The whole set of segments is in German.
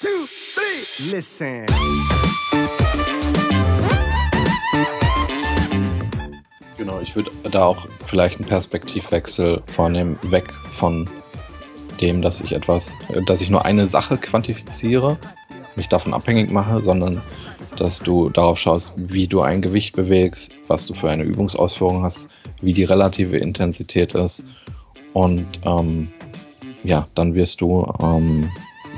two, three. Listen. Genau, ich würde da auch vielleicht einen Perspektivwechsel vornehmen, weg von dem, dass ich etwas, dass ich nur eine Sache quantifiziere, mich davon abhängig mache, sondern dass du darauf schaust, wie du ein Gewicht bewegst, was du für eine Übungsausführung hast, wie die relative Intensität ist und ähm, ja, dann wirst du ähm,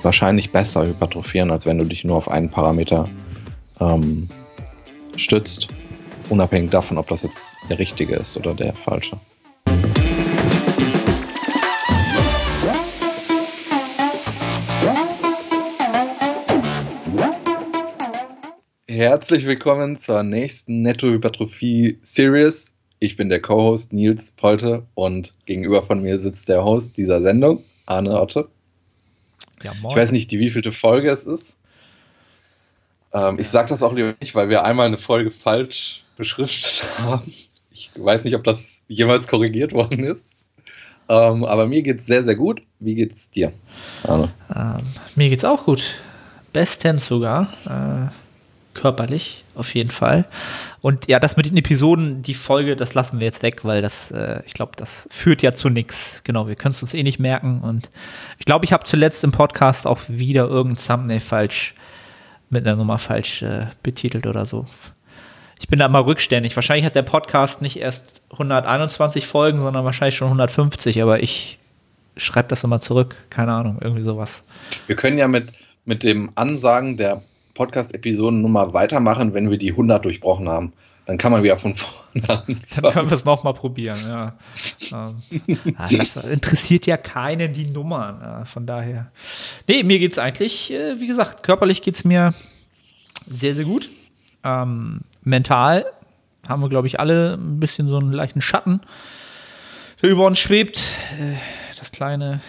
wahrscheinlich besser hypertrophieren, als wenn du dich nur auf einen Parameter ähm, stützt unabhängig davon, ob das jetzt der richtige ist oder der falsche. Herzlich willkommen zur nächsten Netto-Hypertrophie-Series. Ich bin der Co-Host Nils Polte und gegenüber von mir sitzt der Host dieser Sendung, Arne Otte. Ja, ich weiß nicht, die wievielte Folge es ist. Ähm, ich sage das auch lieber nicht, weil wir einmal eine Folge falsch beschriftet haben. Ich weiß nicht, ob das jemals korrigiert worden ist. Ähm, aber mir geht es sehr, sehr gut. Wie geht es dir? Ähm, mir es auch gut. Bestens sogar. Äh, körperlich, auf jeden Fall. Und ja, das mit den Episoden, die Folge, das lassen wir jetzt weg, weil das, äh, ich glaube, das führt ja zu nichts. Genau, wir können es uns eh nicht merken. Und ich glaube, ich habe zuletzt im Podcast auch wieder irgendein Thumbnail falsch mit einer Nummer falsch äh, betitelt oder so ich bin da immer rückständig. Wahrscheinlich hat der Podcast nicht erst 121 Folgen, sondern wahrscheinlich schon 150, aber ich schreibe das immer zurück. Keine Ahnung, irgendwie sowas. Wir können ja mit, mit dem Ansagen der Podcast-Episodennummer weitermachen, wenn wir die 100 durchbrochen haben. Dann kann man wieder von vorne anfangen. Dann können wir es nochmal probieren, ja. ähm, ah, das interessiert ja keinen die Nummern, von daher. Nee, mir geht es eigentlich, äh, wie gesagt, körperlich geht es mir sehr, sehr gut. Ähm, mental haben wir, glaube ich, alle ein bisschen so einen leichten Schatten, der über uns schwebt. Äh, das kleine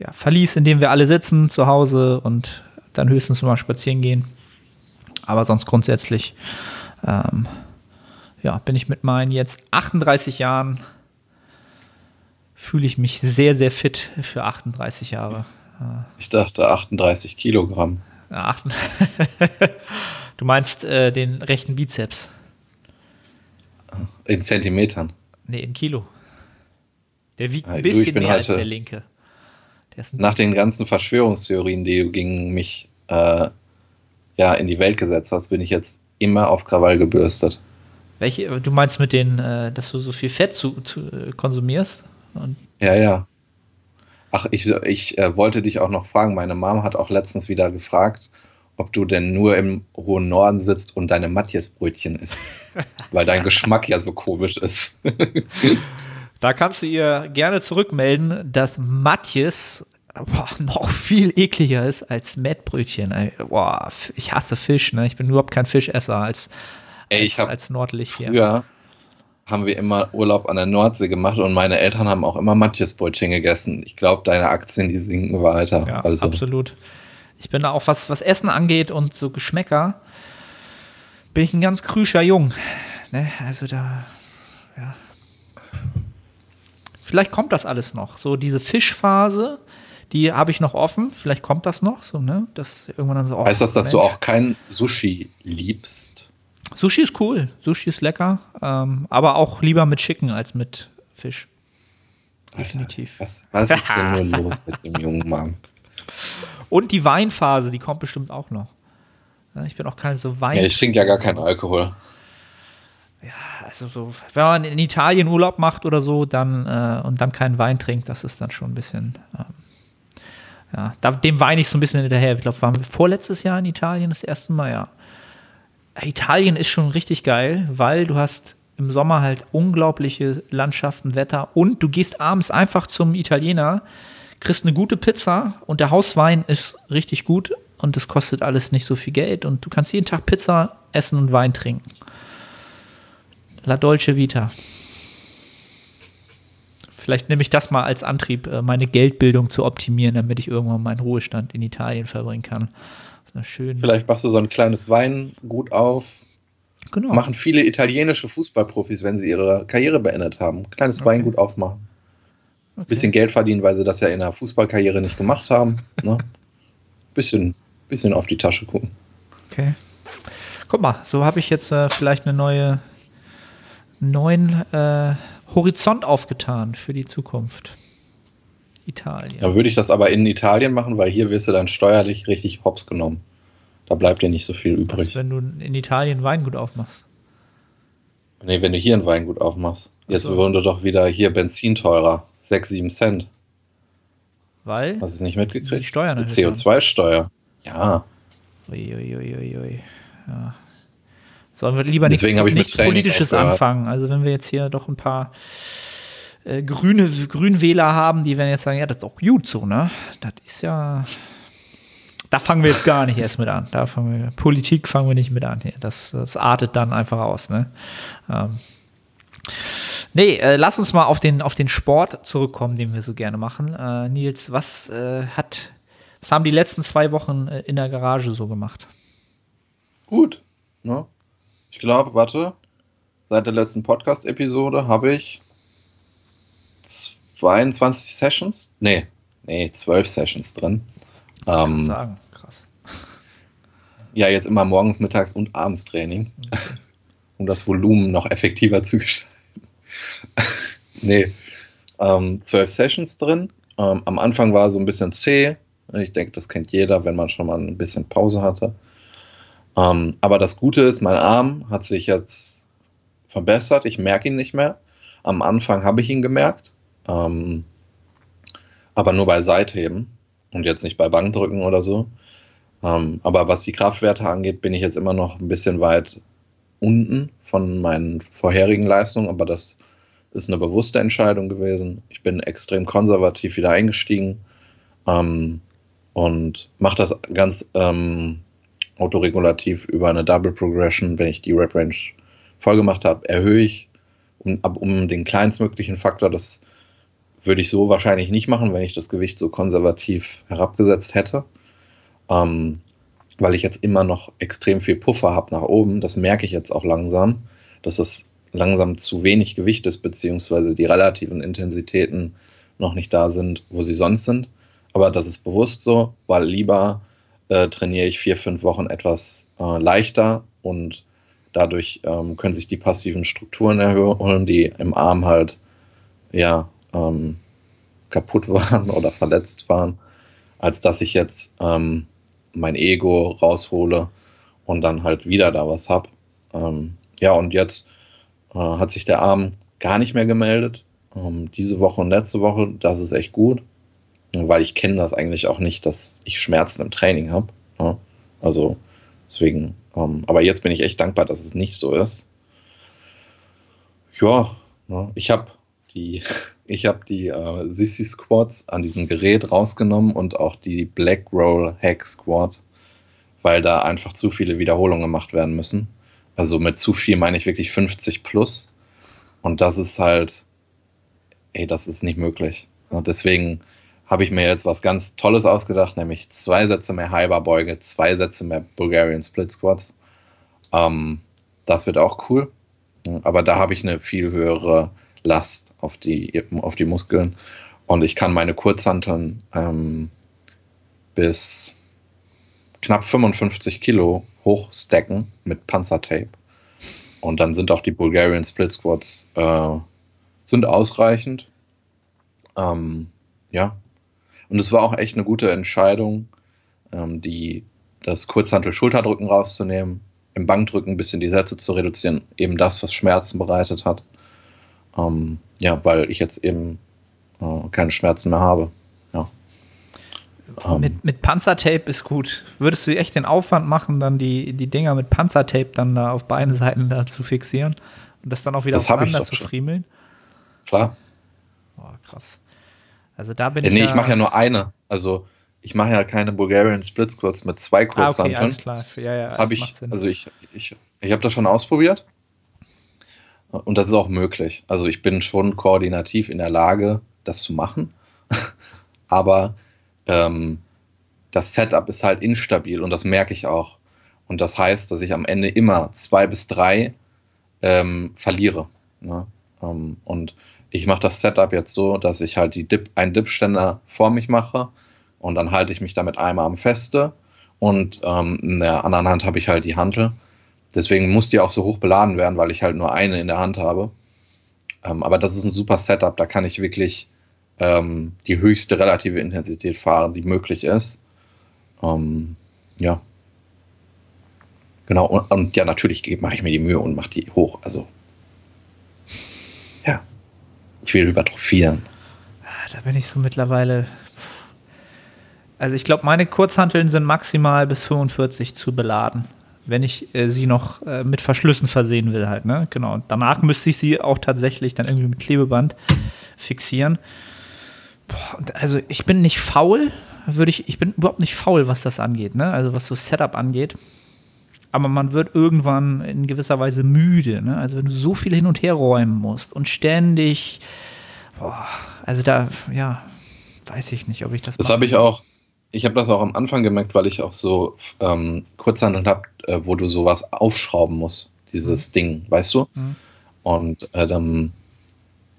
ja, Verlies, in dem wir alle sitzen zu Hause und dann höchstens mal spazieren gehen. Aber sonst grundsätzlich ähm, ja, bin ich mit meinen jetzt 38 Jahren, fühle ich mich sehr, sehr fit für 38 Jahre. Ich dachte 38 Kilogramm. Du meinst äh, den rechten Bizeps? In Zentimetern? Nee, in Kilo. Der wiegt ein bisschen mehr als der linke. Nach den ganzen Verschwörungstheorien, die du gegen mich äh, ja, in die Welt gesetzt hast, bin ich jetzt immer auf Krawall gebürstet. Welche, du meinst mit den, äh, dass du so viel Fett zu, zu äh, konsumierst? Und ja, ja. Ach, ich, ich äh, wollte dich auch noch fragen. Meine Mom hat auch letztens wieder gefragt, ob du denn nur im hohen Norden sitzt und deine Matjesbrötchen isst. weil dein Geschmack ja so komisch ist. da kannst du ihr gerne zurückmelden, dass Matjes boah, noch viel ekliger ist als Mettbrötchen. Boah, ich hasse Fisch, ne? Ich bin überhaupt kein Fischesser als, Ey, als, als Nordlicht hier. Früher haben wir immer Urlaub an der Nordsee gemacht und meine Eltern haben auch immer Matjesbrötchen gegessen. Ich glaube, deine Aktien, die sinken weiter. Ja, also. absolut. Ich bin da auch, was, was Essen angeht und so Geschmäcker, bin ich ein ganz krüscher Jung. Ne? Also da, ja. Vielleicht kommt das alles noch. So diese Fischphase, die habe ich noch offen. Vielleicht kommt das noch. So, ne? das irgendwann dann so, oh, heißt das, dass Mensch. du auch kein Sushi liebst? Sushi ist cool. Sushi ist lecker. Ähm, aber auch lieber mit Chicken als mit Fisch. Definitiv. Alter, was, was ist denn nur los mit dem jungen Mann? Und die Weinphase, die kommt bestimmt auch noch. Ich bin auch kein so Wein. Ja, ich trinke ja gar keinen Alkohol. Ja, also so, wenn man in Italien Urlaub macht oder so, dann äh, und dann keinen Wein trinkt, das ist dann schon ein bisschen. Ähm, ja, da, dem weine ich so ein bisschen hinterher. Ich glaube, waren wir vorletztes Jahr in Italien das erste Mal, ja. Italien ist schon richtig geil, weil du hast im Sommer halt unglaubliche Landschaften, Wetter und du gehst abends einfach zum Italiener kriegst eine gute Pizza und der Hauswein ist richtig gut und es kostet alles nicht so viel Geld und du kannst jeden Tag Pizza essen und Wein trinken. La Dolce Vita. Vielleicht nehme ich das mal als Antrieb, äh, meine Geldbildung zu optimieren, damit ich irgendwann meinen Ruhestand in Italien verbringen kann. schön. Vielleicht machst du so ein kleines Weingut auf. Genau. Das machen viele italienische Fußballprofis, wenn sie ihre Karriere beendet haben. Kleines okay. Weingut aufmachen. Okay. Bisschen Geld verdienen, weil sie das ja in der Fußballkarriere nicht gemacht haben. Ne? bisschen, bisschen auf die Tasche gucken. Okay. Guck mal, so habe ich jetzt äh, vielleicht eine neue, neuen äh, Horizont aufgetan für die Zukunft. Italien. Da würde ich das aber in Italien machen, weil hier wirst du dann steuerlich richtig hops genommen. Da bleibt dir nicht so viel übrig. Was, wenn du in Italien Weingut aufmachst. Nee, wenn du hier ein Weingut aufmachst. Jetzt so. wurde doch wieder hier Benzin teurer. 6, 7 Cent. Weil? Hast du es nicht mitgekriegt? Die Steuern Die CO2-Steuer. Ja. Uiuiuiui. Ja. Sollen wir lieber nichts, Deswegen habe ich mit nichts Politisches aufgehört. anfangen? Also wenn wir jetzt hier doch ein paar äh, grüne Grünwähler haben, die werden jetzt sagen, ja, das ist auch gut so, ne? Das ist ja. Da fangen wir jetzt gar nicht erst mit an. Da fangen wir, Politik fangen wir nicht mit an hier. Das, das artet dann einfach aus, ne? Ähm, nee, äh, lass uns mal auf den, auf den Sport zurückkommen, den wir so gerne machen. Äh, Nils, was äh, hat, was haben die letzten zwei Wochen äh, in der Garage so gemacht? Gut. Ne? Ich glaube, warte, seit der letzten Podcast-Episode habe ich 22 Sessions? Nee, nee, 12 Sessions drin. Ähm, Sagen, krass. ja, jetzt immer morgens, mittags und abends Training, um das Volumen noch effektiver zu gestalten. nee, ähm, 12 Sessions drin. Ähm, am Anfang war so ein bisschen zäh. Ich denke, das kennt jeder, wenn man schon mal ein bisschen Pause hatte. Ähm, aber das Gute ist, mein Arm hat sich jetzt verbessert. Ich merke ihn nicht mehr. Am Anfang habe ich ihn gemerkt. Ähm, aber nur bei Seitheben und jetzt nicht bei Bankdrücken oder so. Ähm, aber was die Kraftwerte angeht, bin ich jetzt immer noch ein bisschen weit unten von meinen vorherigen Leistungen, aber das ist eine bewusste Entscheidung gewesen. Ich bin extrem konservativ wieder eingestiegen ähm, und mache das ganz ähm, autoregulativ über eine Double Progression. Wenn ich die Rep Range voll gemacht habe, erhöhe ich um, um den kleinstmöglichen Faktor. Das würde ich so wahrscheinlich nicht machen, wenn ich das Gewicht so konservativ herabgesetzt hätte. Ähm, weil ich jetzt immer noch extrem viel Puffer habe nach oben. Das merke ich jetzt auch langsam, dass es langsam zu wenig Gewicht ist, beziehungsweise die relativen Intensitäten noch nicht da sind, wo sie sonst sind. Aber das ist bewusst so, weil lieber äh, trainiere ich vier, fünf Wochen etwas äh, leichter und dadurch ähm, können sich die passiven Strukturen erholen, die im Arm halt ja ähm, kaputt waren oder verletzt waren, als dass ich jetzt ähm, mein Ego raushole und dann halt wieder da was hab. Ähm, ja, und jetzt äh, hat sich der Arm gar nicht mehr gemeldet. Ähm, diese Woche und letzte Woche, das ist echt gut, weil ich kenne das eigentlich auch nicht, dass ich Schmerzen im Training habe. Ja? Also deswegen, ähm, aber jetzt bin ich echt dankbar, dass es nicht so ist. Ja, ne? ich habe die, ich habe die äh, Sissy Squats an diesem Gerät rausgenommen und auch die Black Roll Hack Squat, weil da einfach zu viele Wiederholungen gemacht werden müssen. Also mit zu viel meine ich wirklich 50 plus. Und das ist halt, ey, das ist nicht möglich. Und deswegen habe ich mir jetzt was ganz Tolles ausgedacht, nämlich zwei Sätze mehr Halberbeuge, zwei Sätze mehr Bulgarian Split Squats. Ähm, das wird auch cool. Aber da habe ich eine viel höhere Last auf die, auf die Muskeln. Und ich kann meine Kurzhanteln ähm, bis knapp 55 Kilo hochstacken mit Panzertape. Und dann sind auch die Bulgarian Split Squats äh, sind ausreichend. Ähm, ja. Und es war auch echt eine gute Entscheidung, ähm, die, das Kurzhantel-Schulterdrücken rauszunehmen, im Bankdrücken ein bisschen die Sätze zu reduzieren, eben das, was Schmerzen bereitet hat. Ähm, ja, weil ich jetzt eben äh, keine Schmerzen mehr habe. Ja. Ähm, Mit, mit Panzertape ist gut. Würdest du echt den Aufwand machen, dann die, die Dinger mit Panzertape dann da auf beiden Seiten da zu fixieren und das dann auch wieder Das aufeinander zu friemeln? klar. Oh, krass. Also da bin Ja, ich nee, ja, ich mache ja nur eine. Also ich mache ja keine Bulgarian Split Squats mit zwei Ah, okay, Kurzhanteln. alles klar. Ja, ja, das habe ich, Sinn. also ich, ich, ich habe das schon ausprobiert. Und das ist auch möglich. Also ich bin schon koordinativ in der Lage, das zu machen. Aber ähm, das Setup ist halt instabil und das merke ich auch. Und das heißt, dass ich am Ende immer zwei bis drei ähm, verliere. Ne? Ähm, und ich mache das Setup jetzt so, dass ich halt die Dip, einen Dipständer vor mich mache Und dann halte ich mich da mit einem Arm feste und ähm, in der anderen Hand habe ich halt die Hantel. Deswegen muss die auch so hoch beladen werden, weil ich halt nur eine in der Hand habe. Ähm, aber das ist ein super Setup, da kann ich wirklich ähm, die höchste relative Intensität fahren, die möglich ist. Ähm, ja. Genau, und, und ja, natürlich mache ich mir die Mühe und mache die hoch. Also, ich will übertrophieren. Ah, da bin ich so mittlerweile. Also, ich glaube, meine Kurzhanteln sind maximal bis 45 zu beladen wenn ich äh, sie noch äh, mit Verschlüssen versehen will, halt, ne? Genau. Und danach müsste ich sie auch tatsächlich dann irgendwie mit Klebeband fixieren. Boah, also ich bin nicht faul, würde ich, ich bin überhaupt nicht faul, was das angeht, ne? Also was so Setup angeht. Aber man wird irgendwann in gewisser Weise müde, ne? Also wenn du so viel hin und her räumen musst und ständig, boah, also da, ja, weiß ich nicht, ob ich das. Das habe ich auch ich habe das auch am Anfang gemerkt, weil ich auch so ähm, Kurzhandel habe, äh, wo du sowas aufschrauben musst, dieses mhm. Ding, weißt du? Mhm. Und äh, dann,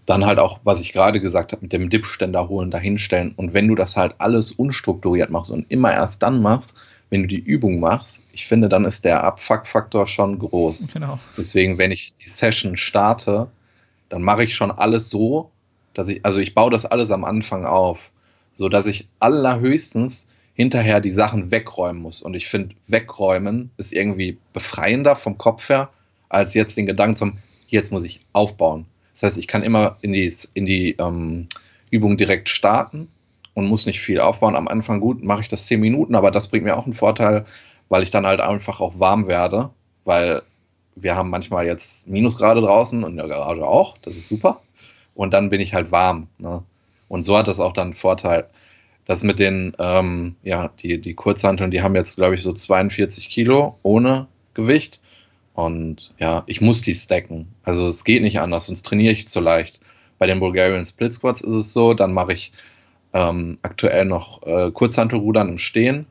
dann halt auch, was ich gerade gesagt habe, mit dem Dipständer holen, dahinstellen. Und wenn du das halt alles unstrukturiert machst und immer erst dann machst, wenn du die Übung machst, ich finde, dann ist der Abfuck-Faktor schon groß. Genau. Deswegen, wenn ich die Session starte, dann mache ich schon alles so, dass ich, also ich baue das alles am Anfang auf so dass ich allerhöchstens hinterher die Sachen wegräumen muss. Und ich finde, wegräumen ist irgendwie befreiender vom Kopf her, als jetzt den Gedanken zum, jetzt muss ich aufbauen. Das heißt, ich kann immer in die, in die ähm, Übung direkt starten und muss nicht viel aufbauen. Am Anfang gut, mache ich das zehn Minuten, aber das bringt mir auch einen Vorteil, weil ich dann halt einfach auch warm werde, weil wir haben manchmal jetzt Minusgrade draußen und in der Garage auch, das ist super. Und dann bin ich halt warm. Ne? Und so hat das auch dann Vorteil. Das mit den, ähm, ja, die, die Kurzhanteln, die haben jetzt, glaube ich, so 42 Kilo ohne Gewicht. Und ja, ich muss die stacken. Also es geht nicht anders, sonst trainiere ich zu leicht. Bei den Bulgarian Split Squats ist es so, dann mache ich ähm, aktuell noch äh, Kurzhantelrudern im Stehen.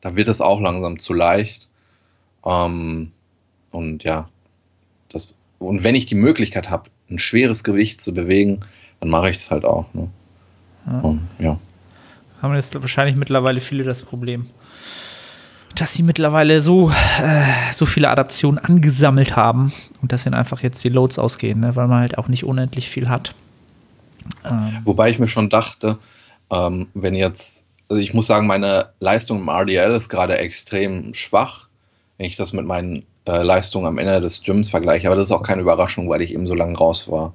Da wird es auch langsam zu leicht. Ähm, und ja, das, und wenn ich die Möglichkeit habe, ein schweres Gewicht zu bewegen, dann mache ich es halt auch. Ne? Ja. Und, ja. Haben jetzt wahrscheinlich mittlerweile viele das Problem, dass sie mittlerweile so, äh, so viele Adaptionen angesammelt haben und dass ihnen einfach jetzt die Loads ausgehen, ne? weil man halt auch nicht unendlich viel hat. Ähm. Wobei ich mir schon dachte, ähm, wenn jetzt, also ich muss sagen, meine Leistung im RDL ist gerade extrem schwach, wenn ich das mit meinen äh, Leistungen am Ende des Gyms vergleiche. Aber das ist auch keine Überraschung, weil ich eben so lange raus war.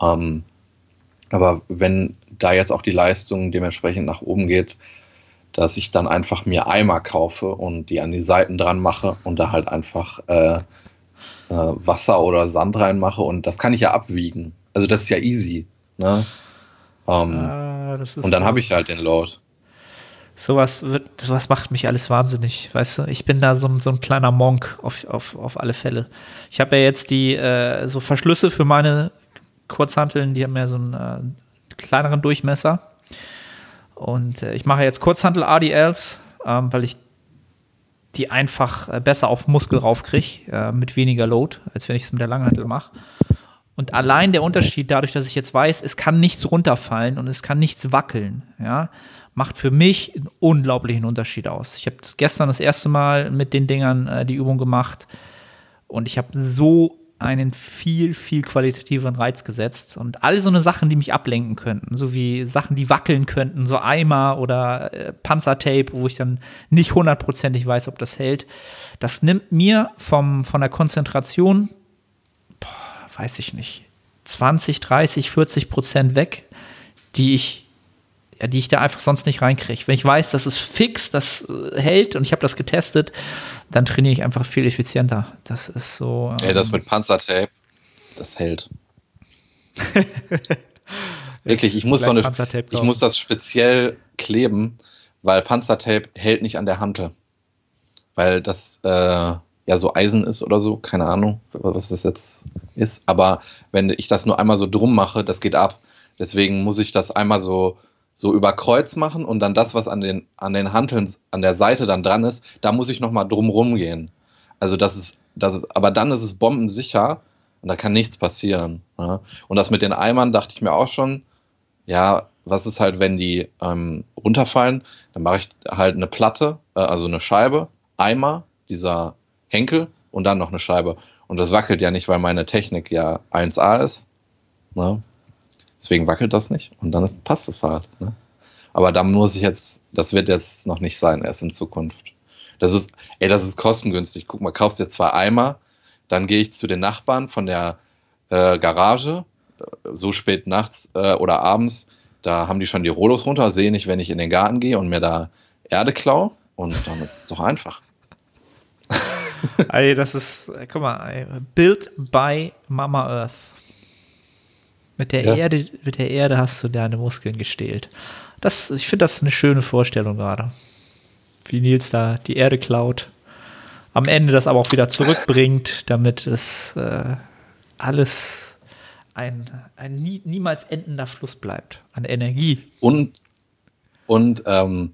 Ähm, aber wenn da jetzt auch die Leistung dementsprechend nach oben geht, dass ich dann einfach mir Eimer kaufe und die an die Seiten dran mache und da halt einfach äh, äh, Wasser oder Sand reinmache und das kann ich ja abwiegen. Also das ist ja easy. Ne? Ähm, ah, und dann so. habe ich halt den Load. Sowas, wird, sowas macht mich alles wahnsinnig, weißt du? Ich bin da so ein, so ein kleiner Monk auf, auf, auf alle Fälle. Ich habe ja jetzt die äh, so Verschlüsse für meine Kurzhanteln, die haben ja so einen äh, kleineren Durchmesser. Und äh, ich mache jetzt Kurzhantel-ADLs, ähm, weil ich die einfach äh, besser auf Muskel raufkriege, äh, mit weniger Load, als wenn ich es mit der Langhantel mache. Und allein der Unterschied, dadurch, dass ich jetzt weiß, es kann nichts runterfallen und es kann nichts wackeln, ja, macht für mich einen unglaublichen Unterschied aus. Ich habe gestern das erste Mal mit den Dingern äh, die Übung gemacht und ich habe so einen viel, viel qualitativeren Reiz gesetzt. Und all so eine Sachen, die mich ablenken könnten, so wie Sachen, die wackeln könnten, so Eimer oder äh, Panzertape, wo ich dann nicht hundertprozentig weiß, ob das hält, das nimmt mir vom, von der Konzentration, weiß ich nicht, 20, 30, 40 Prozent weg, die ich ja, die ich da einfach sonst nicht reinkriege. Wenn ich weiß, das ist fix, das äh, hält und ich habe das getestet, dann trainiere ich einfach viel effizienter. Das ist so. Ähm, ja, das mit Panzertape, das hält. Wirklich, ich muss, so eine, ich muss das speziell kleben, weil Panzertape hält nicht an der Hantel. Weil das äh, ja so Eisen ist oder so, keine Ahnung, was das jetzt ist. Aber wenn ich das nur einmal so drum mache, das geht ab. Deswegen muss ich das einmal so so über Kreuz machen und dann das, was an den, an den Hanteln an der Seite dann dran ist, da muss ich nochmal drum gehen. Also das ist, das ist, aber dann ist es bombensicher und da kann nichts passieren. Ja? Und das mit den Eimern dachte ich mir auch schon, ja, was ist halt, wenn die ähm, runterfallen? Dann mache ich halt eine Platte, äh, also eine Scheibe, Eimer, dieser Henkel und dann noch eine Scheibe. Und das wackelt ja nicht, weil meine Technik ja 1A ist. Ne? Deswegen wackelt das nicht und dann passt es halt. Ne? Aber da muss ich jetzt, das wird jetzt noch nicht sein, erst in Zukunft. Das ist, ey, das ist kostengünstig. Guck mal, kaufst dir zwei Eimer, dann gehe ich zu den Nachbarn von der äh, Garage, äh, so spät nachts äh, oder abends, da haben die schon die Rolos runter, sehe nicht, wenn ich in den Garten gehe und mir da Erde klau und dann ist es doch einfach. Ey, das ist, guck mal, Built by Mama Earth. Mit der, ja. Erde, mit der Erde hast du deine Muskeln gestählt. Das, ich finde das eine schöne Vorstellung gerade. Wie Nils da die Erde klaut, am Ende das aber auch wieder zurückbringt, damit es äh, alles ein, ein nie, niemals endender Fluss bleibt an Energie. Und, und ähm,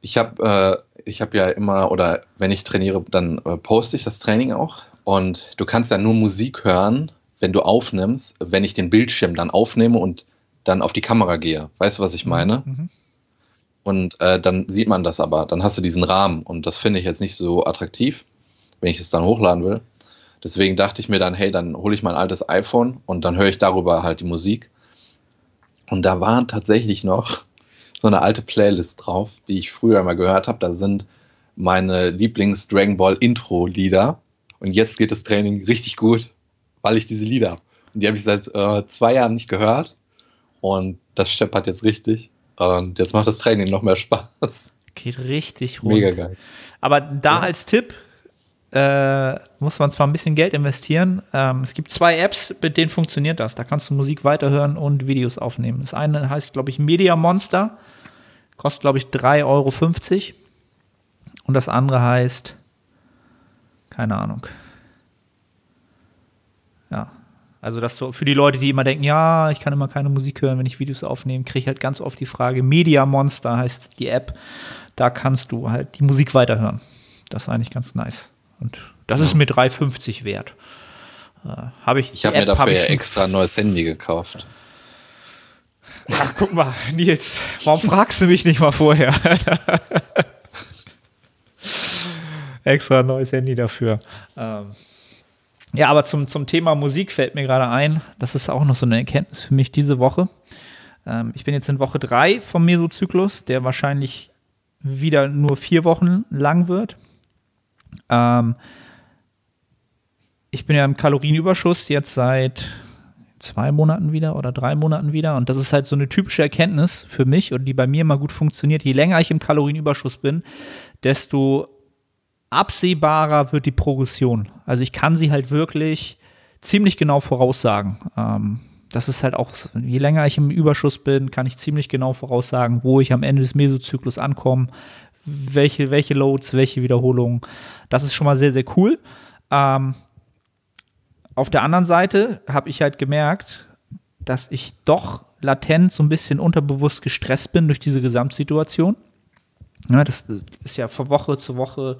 ich habe äh, ich ja immer, oder wenn ich trainiere, dann äh, poste ich das Training auch. Und du kannst ja nur Musik hören, wenn du aufnimmst, wenn ich den Bildschirm dann aufnehme und dann auf die Kamera gehe. Weißt du, was ich mhm, meine? Mhm. Und äh, dann sieht man das aber. Dann hast du diesen Rahmen. Und das finde ich jetzt nicht so attraktiv, wenn ich es dann hochladen will. Deswegen dachte ich mir dann, hey, dann hole ich mein altes iPhone und dann höre ich darüber halt die Musik. Und da war tatsächlich noch so eine alte Playlist drauf, die ich früher mal gehört habe. Da sind meine Lieblings-Dragon Ball Intro-Lieder. Und jetzt geht das Training richtig gut, weil ich diese Lieder habe. Und die habe ich seit äh, zwei Jahren nicht gehört. Und das steppert jetzt richtig. Und jetzt macht das Training noch mehr Spaß. Geht richtig rund. Mega geil. Aber da ja. als Tipp, äh, muss man zwar ein bisschen Geld investieren. Ähm, es gibt zwei Apps, mit denen funktioniert das. Da kannst du Musik weiterhören und Videos aufnehmen. Das eine heißt, glaube ich, Media Monster. Kostet, glaube ich, 3,50 Euro. Und das andere heißt, keine Ahnung. Ja. Also, das so für die Leute, die immer denken, ja, ich kann immer keine Musik hören, wenn ich Videos aufnehme, kriege ich halt ganz oft die Frage, Media Monster heißt die App. Da kannst du halt die Musik weiterhören. Das ist eigentlich ganz nice. Und das ja. ist mir 3,50 wert. Äh, habe ich ich habe mir dafür ja extra ein neues Handy gekauft. Ach, guck mal, Nils, warum fragst du mich nicht mal vorher? extra neues Handy dafür. Ähm, ja, aber zum, zum Thema Musik fällt mir gerade ein, das ist auch noch so eine Erkenntnis für mich diese Woche. Ähm, ich bin jetzt in Woche 3 vom Mesozyklus, der wahrscheinlich wieder nur vier Wochen lang wird. Ähm, ich bin ja im Kalorienüberschuss jetzt seit zwei Monaten wieder oder drei Monaten wieder. Und das ist halt so eine typische Erkenntnis für mich und die bei mir immer gut funktioniert. Je länger ich im Kalorienüberschuss bin, desto absehbarer wird die Progression. Also ich kann sie halt wirklich ziemlich genau voraussagen. Ähm, das ist halt auch, je länger ich im Überschuss bin, kann ich ziemlich genau voraussagen, wo ich am Ende des Mesozyklus ankomme, welche, welche Loads, welche Wiederholungen. Das ist schon mal sehr, sehr cool. Ähm, auf der anderen Seite habe ich halt gemerkt, dass ich doch latent so ein bisschen unterbewusst gestresst bin durch diese Gesamtsituation. Ja, das ist ja von Woche zu Woche,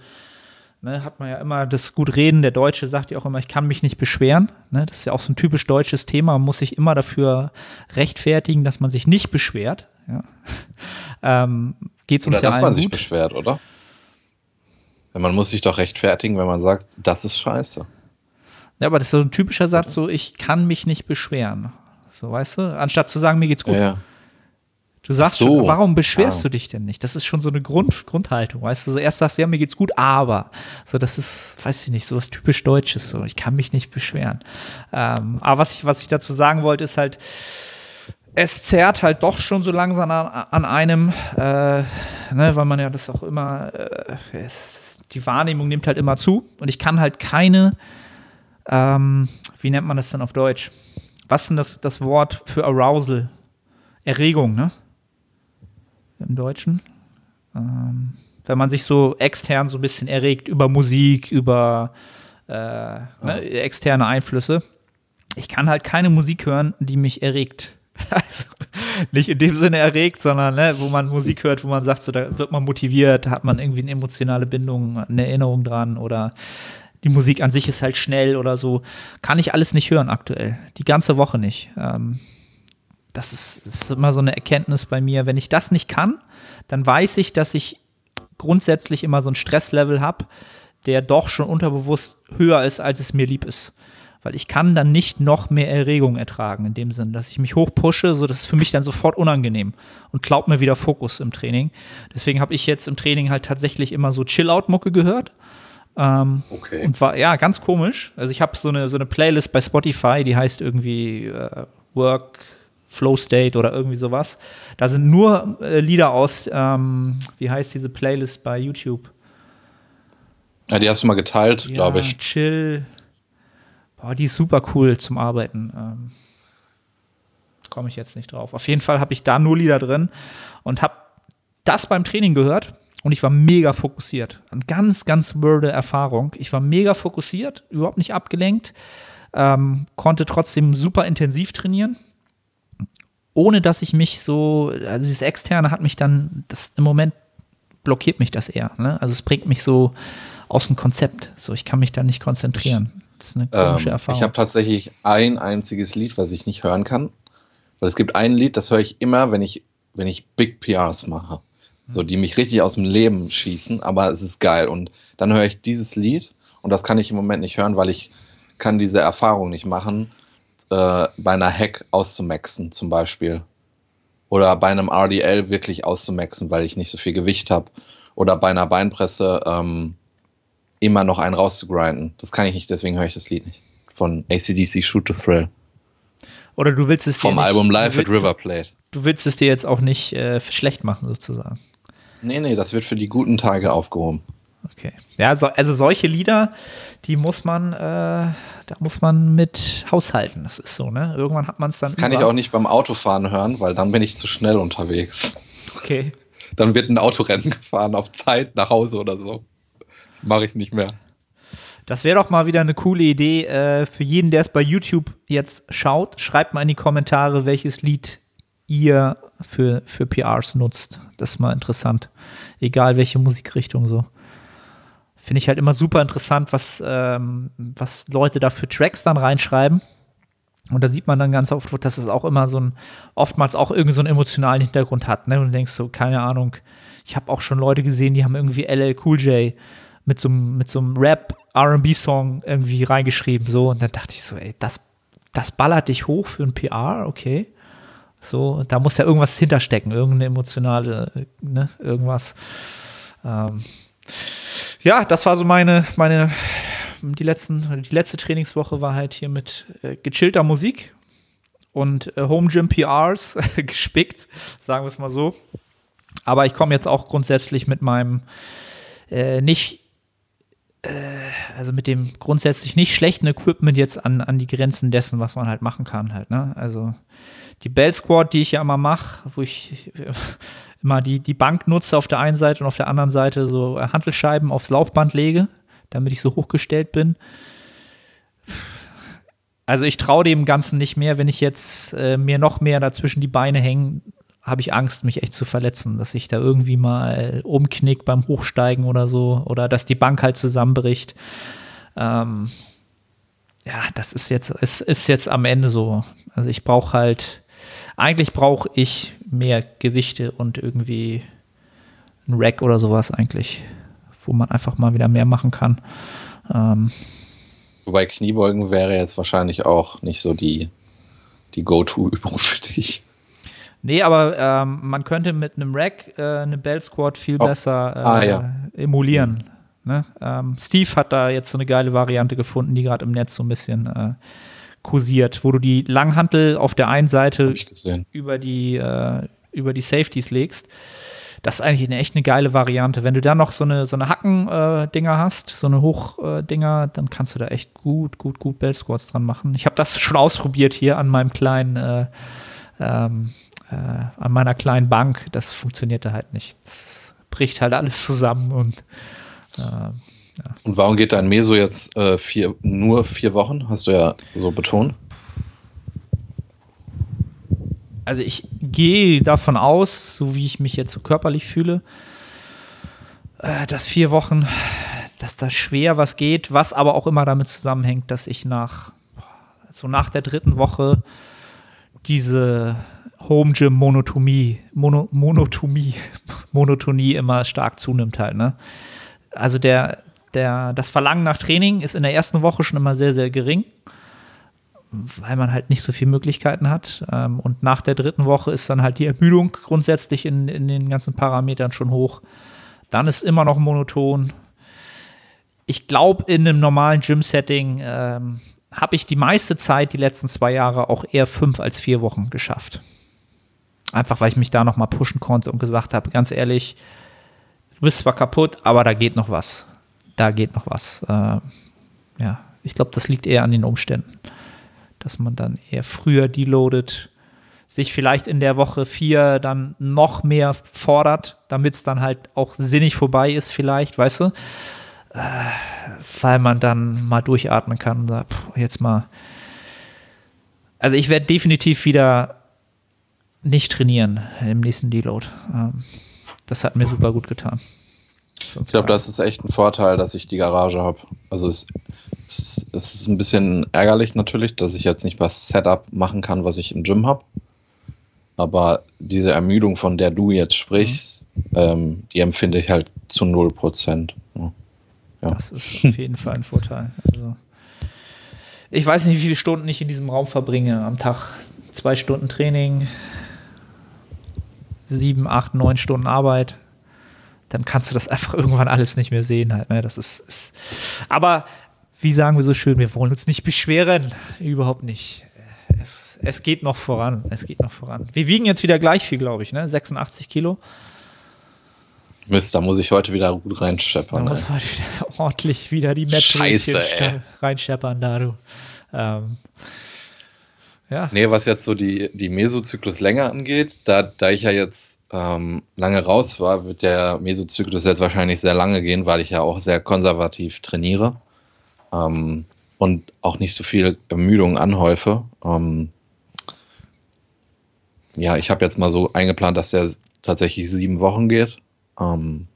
ne, hat man ja immer das gut reden. Der Deutsche sagt ja auch immer, ich kann mich nicht beschweren. Ne, das ist ja auch so ein typisch deutsches Thema. Man muss sich immer dafür rechtfertigen, dass man sich nicht beschwert. Ja. ähm, geht's uns oder ja dass man sich gut. beschwert, oder? Man muss sich doch rechtfertigen, wenn man sagt, das ist scheiße. Ja, aber das ist so ein typischer Satz, so ich kann mich nicht beschweren. So, weißt du? Anstatt zu sagen, mir geht's gut. Ja, ja. Du sagst so. schon, warum beschwerst ah. du dich denn nicht? Das ist schon so eine Grund, Grundhaltung, weißt du? So erst sagst du, ja, mir geht's gut, aber. So, das ist, weiß ich nicht, so was typisch Deutsches, so, ich kann mich nicht beschweren. Ähm, aber was ich, was ich dazu sagen wollte, ist halt, es zerrt halt doch schon so langsam an, an einem, äh, ne, weil man ja das auch immer, äh, es, die Wahrnehmung nimmt halt immer zu und ich kann halt keine, ähm, wie nennt man das denn auf Deutsch? Was ist denn das, das Wort für Arousal? Erregung, ne? Im Deutschen. Ähm, wenn man sich so extern so ein bisschen erregt über Musik, über äh, ne, externe Einflüsse. Ich kann halt keine Musik hören, die mich erregt. Also, nicht in dem Sinne erregt, sondern ne, wo man Musik hört, wo man sagt, so, da wird man motiviert, hat man irgendwie eine emotionale Bindung, eine Erinnerung dran oder die Musik an sich ist halt schnell oder so. Kann ich alles nicht hören aktuell. Die ganze Woche nicht. Ähm, das ist, das ist immer so eine Erkenntnis bei mir. Wenn ich das nicht kann, dann weiß ich, dass ich grundsätzlich immer so ein Stresslevel habe, der doch schon unterbewusst höher ist, als es mir lieb ist. Weil ich kann dann nicht noch mehr Erregung ertragen, in dem Sinne, dass ich mich hochpushe, so das ist für mich dann sofort unangenehm und klaut mir wieder Fokus im Training. Deswegen habe ich jetzt im Training halt tatsächlich immer so Chill-Out-Mucke gehört. Ähm, Okay. Und war, ja, ganz komisch. Also ich habe so eine, so eine Playlist bei Spotify, die heißt irgendwie äh, Work, Flow State oder irgendwie sowas. Da sind nur äh, Lieder aus, ähm, wie heißt diese Playlist bei YouTube? Ja, die hast du mal geteilt, glaube ich. Chill. Boah, die ist super cool zum Arbeiten. Ähm, Komme ich jetzt nicht drauf. Auf jeden Fall habe ich da nur Lieder drin und habe das beim Training gehört und ich war mega fokussiert. Eine ganz, ganz weirde Erfahrung. Ich war mega fokussiert, überhaupt nicht abgelenkt, ähm, konnte trotzdem super intensiv trainieren, ohne dass ich mich so, also dieses Externe hat mich dann, das im Moment blockiert mich das eher. Ne? Also es bringt mich so aus dem Konzept. So, ich kann mich da nicht konzentrieren. Das ist eine komische Ähm, Erfahrung. ich habe tatsächlich ein einziges Lied, was ich nicht hören kann. Weil es gibt ein Lied, das höre ich immer, wenn ich, wenn ich Big PRs mache. So, die mich richtig aus dem Leben schießen, aber es ist geil. Und dann höre ich dieses Lied und das kann ich im Moment nicht hören, weil ich kann diese Erfahrung nicht machen, äh, bei einer Hack auszumaxen zum Beispiel. Oder bei einem RDL wirklich auszumaxen, weil ich nicht so viel Gewicht habe. Oder bei einer Beinpresse ähm, immer noch einen rauszugrinden. Das kann ich nicht, deswegen höre ich das Lied nicht. Von ACDC Shoot to Thrill. Oder du willst es dir Vom nicht, Album Live du, at will- River Plate. du willst es dir jetzt auch nicht äh, schlecht machen, sozusagen. Nee, nee, das wird für die guten Tage aufgehoben. Okay. Ja, so, also solche Lieder, die muss man, äh, da muss man mit haushalten. Das ist so, ne? Irgendwann hat man es dann. Das kann über. ich auch nicht beim Autofahren hören, weil dann bin ich zu schnell unterwegs. Okay. Dann wird ein Autorennen gefahren auf Zeit nach Hause oder so. Mache ich nicht mehr. Das wäre doch mal wieder eine coole Idee äh, für jeden, der es bei YouTube jetzt schaut. Schreibt mal in die Kommentare, welches Lied ihr für, für PRs nutzt. Das ist mal interessant. Egal welche Musikrichtung so. Finde ich halt immer super interessant, was, ähm, was Leute da für Tracks dann reinschreiben. Und da sieht man dann ganz oft, dass es auch immer so ein, oftmals auch irgendwie so einen emotionalen Hintergrund hat. Ne? Und du denkst so, keine Ahnung, ich habe auch schon Leute gesehen, die haben irgendwie LL Cool J mit so, einem- mit so einem Rap-RB-Song irgendwie reingeschrieben. So. Und dann dachte ich so, ey, das, das ballert dich hoch für ein PR, okay. So, da muss ja irgendwas hinterstecken, irgendeine emotionale, ne, irgendwas. Ähm, ja, das war so meine, meine, die letzten, die letzte Trainingswoche war halt hier mit äh, gechillter Musik und äh, Home Gym PRs gespickt, sagen wir es mal so. Aber ich komme jetzt auch grundsätzlich mit meinem äh, nicht, also mit dem grundsätzlich nicht schlechten Equipment jetzt an, an die Grenzen dessen, was man halt machen kann halt, ne? Also die Bell Squad, die ich ja immer mache, wo ich äh, immer die, die Bank nutze auf der einen Seite und auf der anderen Seite so äh, Hantelscheiben aufs Laufband lege, damit ich so hochgestellt bin. Also ich traue dem Ganzen nicht mehr, wenn ich jetzt äh, mir noch mehr dazwischen die Beine hängen, habe ich Angst, mich echt zu verletzen, dass ich da irgendwie mal umknick beim Hochsteigen oder so oder dass die Bank halt zusammenbricht. Ähm, ja, das ist jetzt, es ist jetzt am Ende so. Also ich brauche halt, eigentlich brauche ich mehr Gewichte und irgendwie ein Rack oder sowas eigentlich, wo man einfach mal wieder mehr machen kann. Ähm, Wobei Kniebeugen wäre jetzt wahrscheinlich auch nicht so die, die Go-To-Übung für dich. Nee, aber ähm, man könnte mit einem Rack äh, eine Bell Squad viel Oh. besser äh, Ah, ja. emulieren. Ne? Ähm, Steve hat da jetzt so eine geile Variante gefunden, die gerade im Netz so ein bisschen äh, kursiert, wo du die Langhantel auf der einen Seite über die, äh, über die Safeties legst. Das ist eigentlich eine echt eine geile Variante. Wenn du da noch so eine, so eine Hacken-Dinger hast, so eine Hoch-Dinger, dann kannst du da echt gut, gut, gut Bell Squats dran machen. Ich habe das schon ausprobiert hier an meinem kleinen, äh, ähm, äh, an meiner kleinen Bank. Das funktionierte halt nicht. Das bricht halt alles zusammen und äh, Und warum geht dein Meso jetzt äh, vier, nur vier Wochen? Hast du ja so betont. also ich gehe davon aus, so wie ich mich jetzt so körperlich fühle, äh, dass vier Wochen, dass da schwer was geht, was aber auch immer damit zusammenhängt, dass ich nach so nach der dritten Woche diese Home Gym Monotomie, Mono, Monotomie, Monotonie immer stark zunimmt halt, ne? Also der, der, das Verlangen nach Training ist in der ersten Woche schon immer sehr, sehr gering, weil man halt nicht so viele Möglichkeiten hat. Ähm, und nach der dritten Woche ist dann halt die Ermüdung grundsätzlich in, in den ganzen Parametern schon hoch. Dann ist immer noch monoton. Ich glaube, in einem normalen Gym-Setting ähm, habe ich die meiste Zeit, die letzten zwei Jahre, auch eher fünf als vier Wochen geschafft. Einfach weil ich mich da nochmal pushen konnte und gesagt habe, ganz ehrlich, du bist zwar kaputt, aber da geht noch was. Da geht noch was. Äh, ja, ich glaube, das liegt eher an den Umständen, dass man dann eher früher deloadet, sich vielleicht in der Woche vier dann noch mehr fordert, damit es dann halt auch sinnig vorbei ist, vielleicht, weißt du? Äh, weil man dann mal durchatmen kann und sagt, jetzt mal. Also ich werde definitiv wieder nicht trainieren im nächsten Deload. Ähm, das hat mir super gut getan. Ich glaube, das ist echt ein Vorteil, dass ich die Garage habe. Also es, es, es, ist ein bisschen ärgerlich natürlich, dass ich jetzt nicht was Setup machen kann, was ich im Gym habe. Aber diese Ermüdung, von der du jetzt sprichst, mhm. ähm, die empfinde ich halt zu 0%. Ja. Das ist auf jeden Fall ein Vorteil. Also, ich weiß nicht, wie viele Stunden ich in diesem Raum verbringe am Tag. Zwei Stunden Training, sieben, acht, neun Stunden Arbeit, dann kannst du das einfach irgendwann alles nicht mehr sehen halt. Ne? Das ist, ist, aber wie sagen wir so schön, wir wollen uns nicht beschweren. Überhaupt nicht. Es, es geht noch voran. Es geht noch voran. Wir wiegen jetzt wieder gleich viel, glaube ich, ne? 86 Kilo. Mist, da muss ich heute wieder gut reinscheppern. Da muss heute wieder ordentlich wieder die Mettbrötchen reinscheppern, da du. Ähm, ja. Nee, was jetzt so die, die Mesozykluslänge angeht, da, da ich ja jetzt ähm, lange raus war, wird der Mesozyklus jetzt wahrscheinlich sehr lange gehen, weil ich ja auch sehr konservativ trainiere ähm, und auch nicht so viel Ermüdung anhäufe. Ähm, ja, ich habe jetzt mal so eingeplant, dass der tatsächlich sieben Wochen geht. Ähm,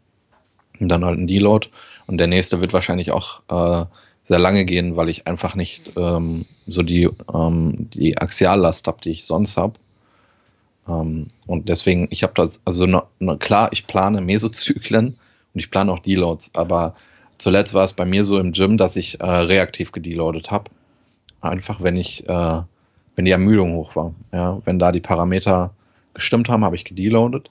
und dann halt ein Deload. Und der nächste wird wahrscheinlich auch äh, sehr lange gehen, weil ich einfach nicht ähm, so die, ähm, die Axiallast habe, die ich sonst habe. Ähm, und deswegen, ich habe das, also ne, ne, klar, ich plane Mesozyklen und ich plane auch Deloads, aber zuletzt war es bei mir so im Gym, dass ich äh, reaktiv gedeloadet habe. Einfach wenn ich, äh, wenn die Ermüdung hoch war. Ja, wenn da die Parameter gestimmt haben, habe ich gedeloadet.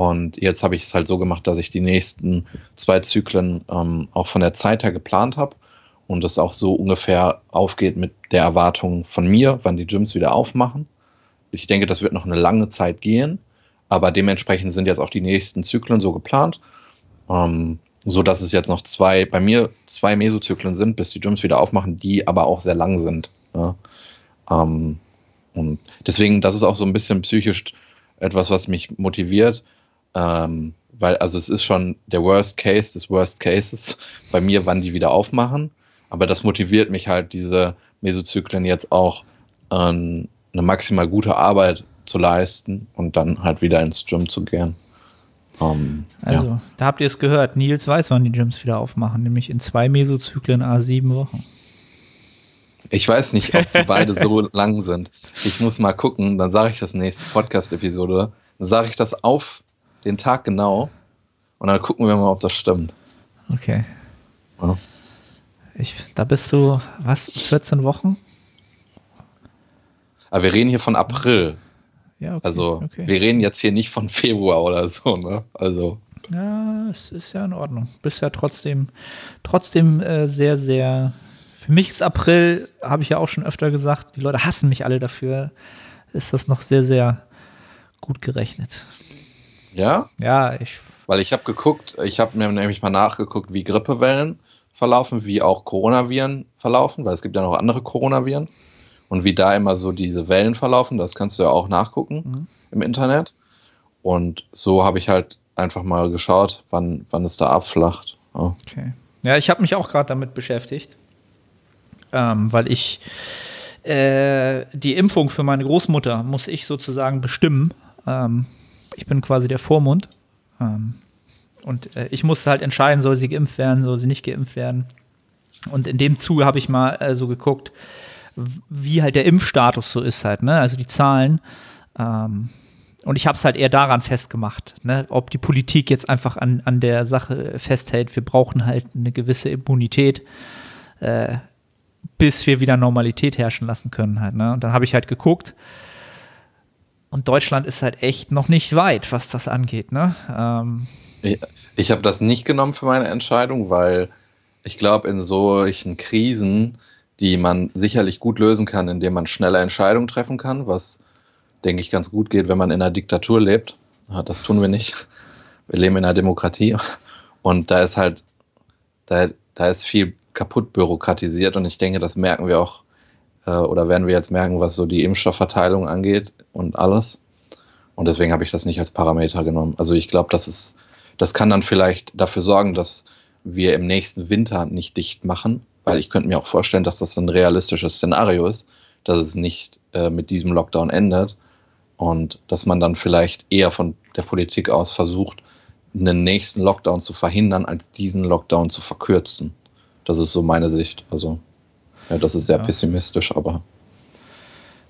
Und jetzt habe ich es halt so gemacht, dass ich die nächsten zwei Zyklen ähm, auch von der Zeit her geplant habe und es auch so ungefähr aufgeht mit der Erwartung von mir, wann die Gyms wieder aufmachen. Ich denke, das wird noch eine lange Zeit gehen, aber dementsprechend sind jetzt auch die nächsten Zyklen so geplant, ähm, so dass es jetzt noch zwei, bei mir zwei Mesozyklen sind, bis die Gyms wieder aufmachen, die aber auch sehr lang sind. Ja. Ähm, und deswegen, das ist auch so ein bisschen psychisch etwas, was mich motiviert, ähm, weil also es ist schon der Worst Case des Worst Cases bei mir, wann die wieder aufmachen. Aber das motiviert mich halt, diese Mesozyklen jetzt auch ähm, eine maximal gute Arbeit zu leisten und dann halt wieder ins Gym zu gehen. Um, ähm, also, ja. da habt ihr es gehört. Nils weiß, wann die Gyms wieder aufmachen, nämlich in zwei Mesozyklen A7 Wochen. Ich weiß nicht, ob die beide so lang sind. Ich muss mal gucken, dann sage ich das nächste Podcast-Episode. Dann sage ich das auf den Tag genau und dann gucken wir mal, ob das stimmt. Okay. Ja. Ich, da bist du, was, 14 Wochen? Aber wir reden hier von April. Ja, okay, also okay. wir reden jetzt hier nicht von Februar oder so, ne? Also. Ja, es ist ja in Ordnung. Bist ja trotzdem, trotzdem äh, sehr, sehr. Für mich ist April, habe ich ja auch schon öfter gesagt, die Leute hassen mich alle dafür. Ist das noch sehr, sehr gut gerechnet. Ja? Ja, ich. Weil ich habe geguckt, ich habe mir nämlich mal nachgeguckt, wie Grippewellen verlaufen, wie auch Coronaviren verlaufen, weil es gibt ja noch andere Coronaviren. Und wie da immer so diese Wellen verlaufen, das kannst du ja auch nachgucken mhm. im Internet. Und so habe ich halt einfach mal geschaut, wann, wann es da abflacht. Oh. Okay. Ja, ich habe mich auch gerade damit beschäftigt, ähm, weil ich äh, die Impfung für meine Großmutter muss ich sozusagen bestimmen. Ähm, ich bin quasi der Vormund. Ähm, und äh, ich musste halt entscheiden, soll sie geimpft werden, soll sie nicht geimpft werden. Und in dem Zuge habe ich mal äh, so geguckt, wie halt der Impfstatus so ist halt, ne? Also die Zahlen. Ähm, und ich habe es halt eher daran festgemacht, ne? ob die Politik jetzt einfach an, an der Sache festhält, wir brauchen halt eine gewisse Immunität, äh, bis wir wieder Normalität herrschen lassen können halt. Ne? Und dann habe ich halt geguckt, und Deutschland ist halt echt noch nicht weit, was das angeht. Ne? Ähm, ich, ich habe das nicht genommen für meine Entscheidung, weil ich glaube, in solchen Krisen, die man sicherlich gut lösen kann, indem man schnelle Entscheidungen treffen kann, was, denke ich, ganz gut geht, wenn man in einer Diktatur lebt. Das tun wir nicht. Wir leben in einer Demokratie. Und da ist halt, da, da ist viel kaputt bürokratisiert und ich denke, das merken wir auch äh, oder werden wir jetzt merken, was so die Impfstoffverteilung angeht und alles. Und deswegen habe ich das nicht als Parameter genommen. Also ich glaube, das ist, das kann dann vielleicht dafür sorgen, dass wir im nächsten Winter nicht dicht machen, weil ich könnte mir auch vorstellen, dass das ein realistisches Szenario ist, dass es nicht äh, mit diesem Lockdown endet und dass man dann vielleicht eher von der Politik aus versucht, einen nächsten Lockdown zu verhindern, als diesen Lockdown zu verkürzen. Das ist so meine Sicht. Also ja, das ist sehr ja. pessimistisch, aber.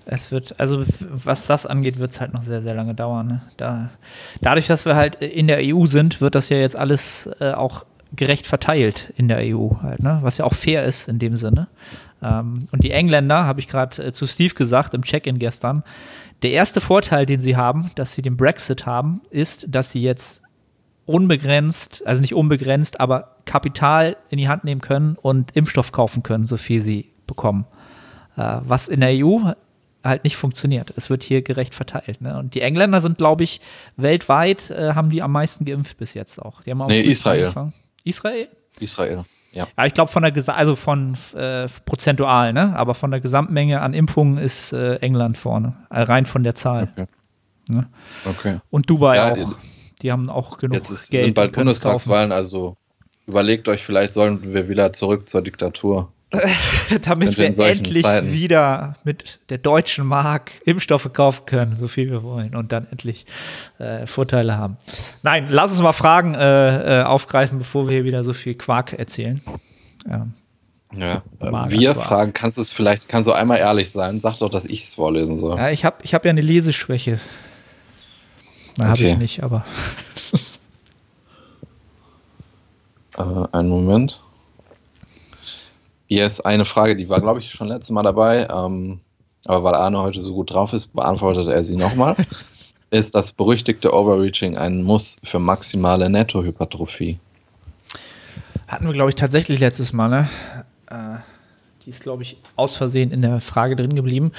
Es wird, also was das angeht, wird es halt noch sehr, sehr lange dauern. Ne? Da, dadurch, dass wir halt in der EU sind, wird das ja jetzt alles äh, auch gerecht verteilt in der EU, halt, ne? was ja auch fair ist in dem Sinne. Ähm, und die Engländer, habe ich gerade äh, zu Steve gesagt im Check-in gestern, der erste Vorteil, den sie haben, dass sie den Brexit haben, ist, dass sie jetzt unbegrenzt, also nicht unbegrenzt, aber Kapital in die Hand nehmen können und Impfstoff kaufen können, so viel sie bekommen. Äh, was in der EU halt nicht funktioniert. Es wird hier gerecht verteilt. Ne? Und die Engländer sind, glaube ich, weltweit äh, haben die am meisten geimpft bis jetzt auch. Die haben auch nee, Israel. Angefangen. Israel? Israel. Ja. ja, ich glaube von der also von äh, prozentual, ne? Aber von der Gesamtmenge an Impfungen ist äh, England vorne, äh, rein von der Zahl. Okay. Ne? okay. Und Dubai ja, auch. Die haben auch genug Jetzt ist, Geld. sind bald Bundestagswahlen, also überlegt euch, vielleicht sollen wir wieder zurück zur Diktatur. Damit wir endlich Zeiten. wieder mit der deutschen Mark Impfstoffe kaufen können, so viel wir wollen und dann endlich äh, Vorteile haben. Nein, lass uns mal Fragen äh, äh aufgreifen, bevor wir hier wieder so viel Quark erzählen. Ähm, ja, wir Quark. fragen, kannst du es vielleicht, kannst du einmal ehrlich sein? Sag doch, dass ich es vorlesen soll. Ja, ich habe ich hab ja eine Leseschwäche. Na, okay. habe ich nicht, aber. Äh, einen Moment. Hier ist eine Frage, die war, glaube ich, schon letztes Mal dabei. Ähm, aber weil Arne heute so gut drauf ist, beantwortet er sie nochmal. ist das berüchtigte Overreaching ein Muss für maximale Nettohypertrophie? Hatten wir, glaube ich, tatsächlich letztes Mal, ne? Äh, die ist, glaube ich, aus Versehen in der Frage drin geblieben.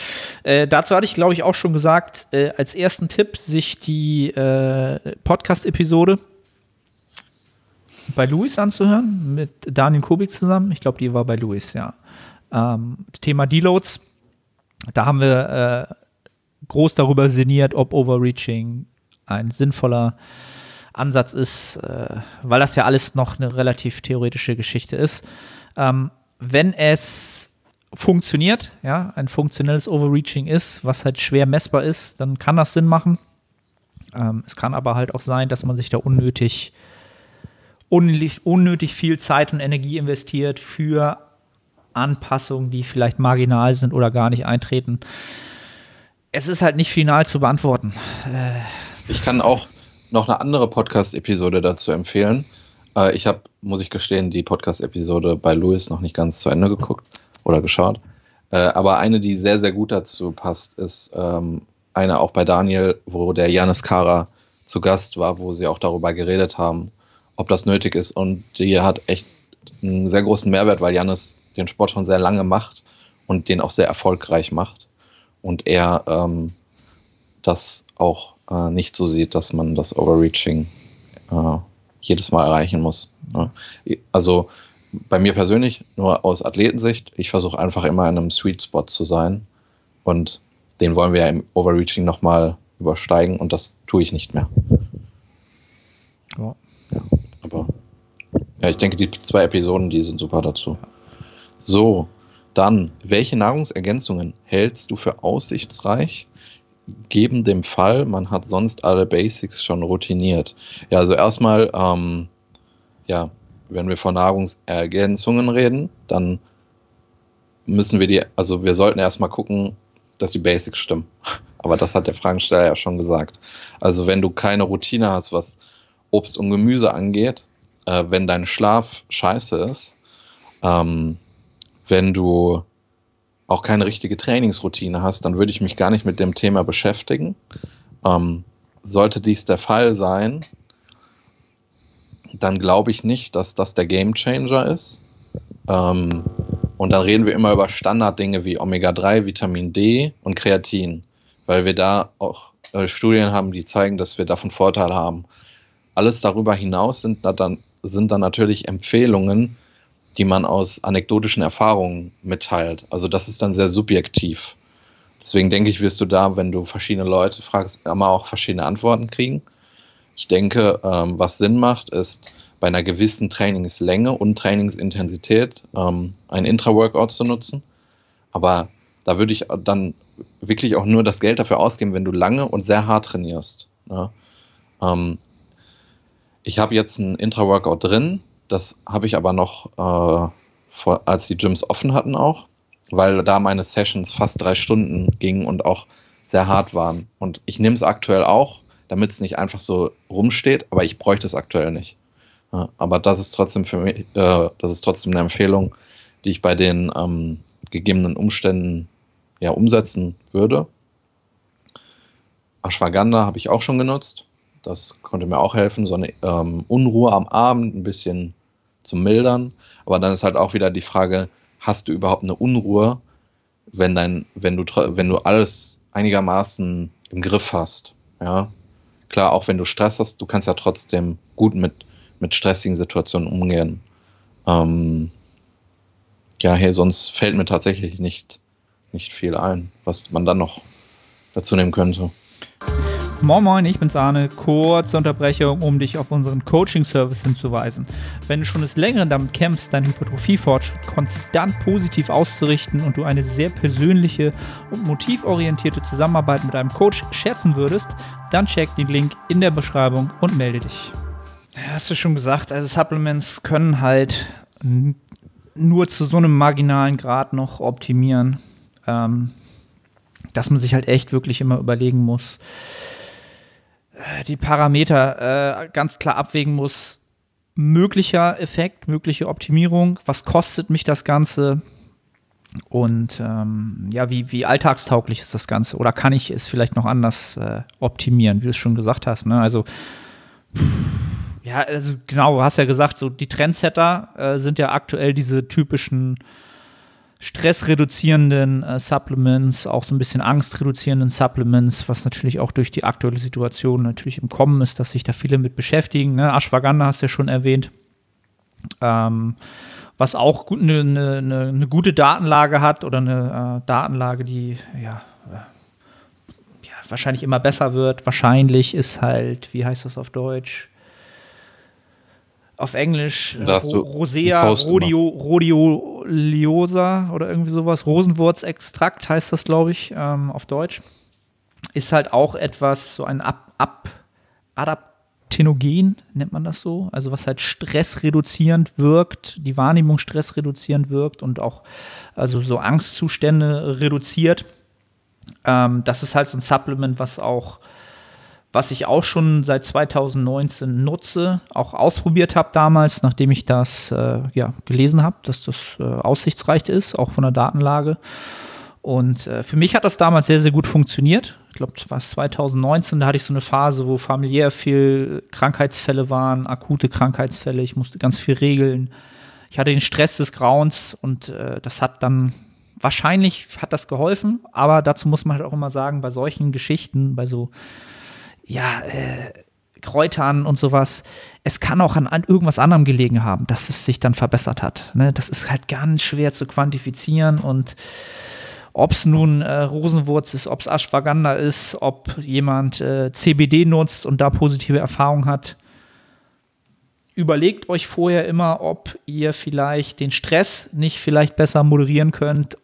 Äh, dazu hatte ich, glaube ich, auch schon gesagt, äh, als ersten Tipp, sich die äh, Podcast-Episode bei Luis anzuhören, mit Daniel Kubik zusammen. Ich glaube, die war bei Luis, ja. Ähm, Thema Deloads. Da haben wir äh, groß darüber sinniert, ob Overreaching ein sinnvoller Ansatz ist, äh, weil das ja alles noch eine relativ theoretische Geschichte ist. Ähm, wenn es funktioniert, ja, ein funktionelles Overreaching ist, was halt schwer messbar ist, dann kann das Sinn machen. Ähm, es kann aber halt auch sein, dass man sich da unnötig, unnötig, viel Zeit und Energie investiert für Anpassungen, die vielleicht marginal sind oder gar nicht eintreten. Es ist halt nicht final zu beantworten. Ich kann auch noch eine andere Podcast-Episode dazu empfehlen. Äh, ich habe, muss ich gestehen, die Podcast-Episode bei Louis noch nicht ganz zu Ende geguckt oder geschaut. Äh, aber eine, die sehr, sehr gut dazu passt, ist ähm, eine auch bei Daniel, wo der Janis Kara zu Gast war, wo sie auch darüber geredet haben, ob das nötig ist. Und die hat echt einen sehr großen Mehrwert, weil Janis den Sport schon sehr lange macht und den auch sehr erfolgreich macht. Und er ähm, das auch äh, nicht so sieht, dass man das Overreaching äh, jedes Mal erreichen muss. Ne? Also bei mir persönlich, nur aus Athletensicht, ich versuche einfach immer in einem Sweet Spot zu sein und den wollen wir ja im Overreaching nochmal übersteigen und das tue ich nicht mehr. Ja. ja. Ja, ich denke, die zwei Episoden, die sind super dazu. So, dann, welche Nahrungsergänzungen hältst du für aussichtsreich? geben dem Fall, man hat sonst alle Basics schon routiniert. Ja, also erstmal, ähm, ja, wenn wir von Nahrungsergänzungen reden, dann müssen wir die, also wir sollten erstmal gucken, dass die Basics stimmen. Aber das hat der Fragensteller ja schon gesagt. Also wenn du keine Routine hast, was Obst und Gemüse angeht, äh, wenn dein Schlaf scheiße ist, ähm, wenn du auch keine richtige Trainingsroutine hast, dann würde ich mich gar nicht mit dem Thema beschäftigen. Ähm, sollte dies der Fall sein, dann glaube ich nicht, dass das der Game Changer ist. Ähm, und dann reden wir immer über Standarddinge wie Omega-3, Vitamin D und Kreatin, weil wir da auch äh, Studien haben, die zeigen, dass wir davon Vorteile haben. Alles darüber hinaus sind dann, sind dann natürlich Empfehlungen, die man aus anekdotischen Erfahrungen mitteilt. Also das ist dann sehr subjektiv. Deswegen denke ich, wirst du da, wenn du verschiedene Leute fragst, immer auch verschiedene Antworten kriegen. Ich denke, ähm, was Sinn macht, ist bei einer gewissen Trainingslänge und Trainingsintensität ähm, ein Intra-Workout zu nutzen. Aber da würde ich dann wirklich auch nur das Geld dafür ausgeben, wenn du lange und sehr hart trainierst. Ja? Ähm, ich habe jetzt ein Intra-Workout drin, das habe ich aber noch, äh, vor, als die Gyms offen hatten auch, weil da meine Sessions fast drei Stunden gingen und auch sehr hart waren. Und ich nehme es aktuell auch, damit es nicht einfach so rumsteht, aber ich bräuchte es aktuell nicht. Ja, aber das ist trotzdem für mich, äh, das ist trotzdem eine Empfehlung, die ich bei den ähm, gegebenen Umständen ja umsetzen würde. Ashwagandha habe ich auch schon genutzt. Das konnte mir auch helfen, so eine ähm, Unruhe am Abend ein bisschen zu mildern. Aber dann ist halt auch wieder die Frage, hast du überhaupt eine Unruhe, wenn dein, wenn du, wenn du alles einigermaßen im Griff hast? Ja, klar, auch wenn du Stress hast, du kannst ja trotzdem gut mit, mit stressigen Situationen umgehen. Ähm, ja, hey, sonst fällt mir tatsächlich nicht, nicht viel ein, was man dann noch dazu nehmen könnte. Moin Moin, ich bin's Arne. Kurze Unterbrechung, um dich auf unseren Coaching-Service hinzuweisen. Wenn du schon des Längeren damit kämpfst, deinen Hypertrophie-Fortschritt konstant positiv auszurichten und du eine sehr persönliche und motivorientierte Zusammenarbeit mit einem Coach schätzen würdest, dann check den Link in der Beschreibung und melde dich. Hast du schon gesagt, also Supplements können halt nur zu so einem marginalen Grad noch optimieren, ähm, dass man sich halt echt wirklich immer überlegen muss, die Parameter äh, ganz klar abwägen muss. Möglicher Effekt, mögliche Optimierung, was kostet mich das Ganze? Und ähm, ja, wie, wie alltagstauglich ist das Ganze? Oder kann ich es vielleicht noch anders äh, optimieren, wie du es schon gesagt hast? Ne? Also, ja, also genau, du hast ja gesagt, so die Trendsetter äh, sind ja aktuell diese typischen stressreduzierenden äh, Supplements, auch so ein bisschen angstreduzierenden Supplements, was natürlich auch durch die aktuelle Situation natürlich im Kommen ist, dass sich da viele mit beschäftigen. Ne? Ashwagandha hast du ja schon erwähnt. Ähm, was auch eine ne, ne, ne gute Datenlage hat oder eine äh, Datenlage, die ja, äh, ja, wahrscheinlich immer besser wird. Wahrscheinlich ist halt, wie heißt das auf Deutsch? Auf Englisch da hast Ro Rosea Rodio, Rhodiosa oder irgendwie sowas. Rosenwurzextrakt heißt das, glaube ich, ähm, auf Deutsch. Ist halt auch etwas, so ein Ab, Ab Adaptenogen, nennt man das so. Also was halt stressreduzierend wirkt, die Wahrnehmung stressreduzierend wirkt und auch also so Angstzustände reduziert. Ähm, das ist halt so ein Supplement, was auch was ich auch schon seit 2019 nutze, auch ausprobiert habe damals, nachdem ich das äh, ja, gelesen habe, dass das äh, aussichtsreich ist, auch von der Datenlage. Und äh, für mich hat das damals sehr, sehr gut funktioniert. Ich glaube, das war 2019, da hatte ich so eine Phase, wo familiär viel Krankheitsfälle waren, akute Krankheitsfälle, ich musste ganz viel regeln. Ich hatte den Stress des Grauens und äh, das hat dann wahrscheinlich hat das geholfen, aber dazu muss man halt auch immer sagen, bei solchen Geschichten, bei so ja, äh, Kräutern und sowas, es kann auch an, an, irgendwas anderem gelegen haben, dass es sich dann verbessert hat. Ne? Das ist halt ganz schwer zu quantifizieren und ob es nun äh, Rosenwurz ist, ob es Ashwagandha ist, ob jemand äh, CBD nutzt und da positive Erfahrungen hat. Überlegt euch vorher immer, ob ihr vielleicht den Stress nicht vielleicht besser moderieren könnt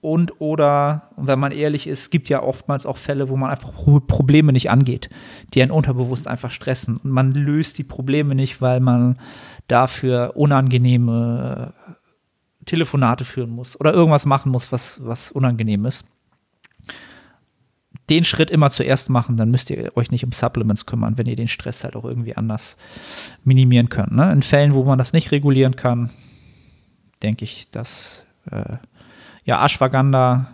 und oder, wenn man ehrlich ist, gibt ja oftmals auch Fälle, wo man einfach Probleme nicht angeht, die einen unterbewusst einfach stressen. Und man löst die Probleme nicht, weil man dafür unangenehme Telefonate führen muss oder irgendwas machen muss, was, was unangenehm ist. Den Schritt immer zuerst machen, dann müsst ihr euch nicht um Supplements kümmern, wenn ihr den Stress halt auch irgendwie anders minimieren könnt. Ne? In Fällen, wo man das nicht regulieren kann, denke ich, dass äh, ja, Ashwagandha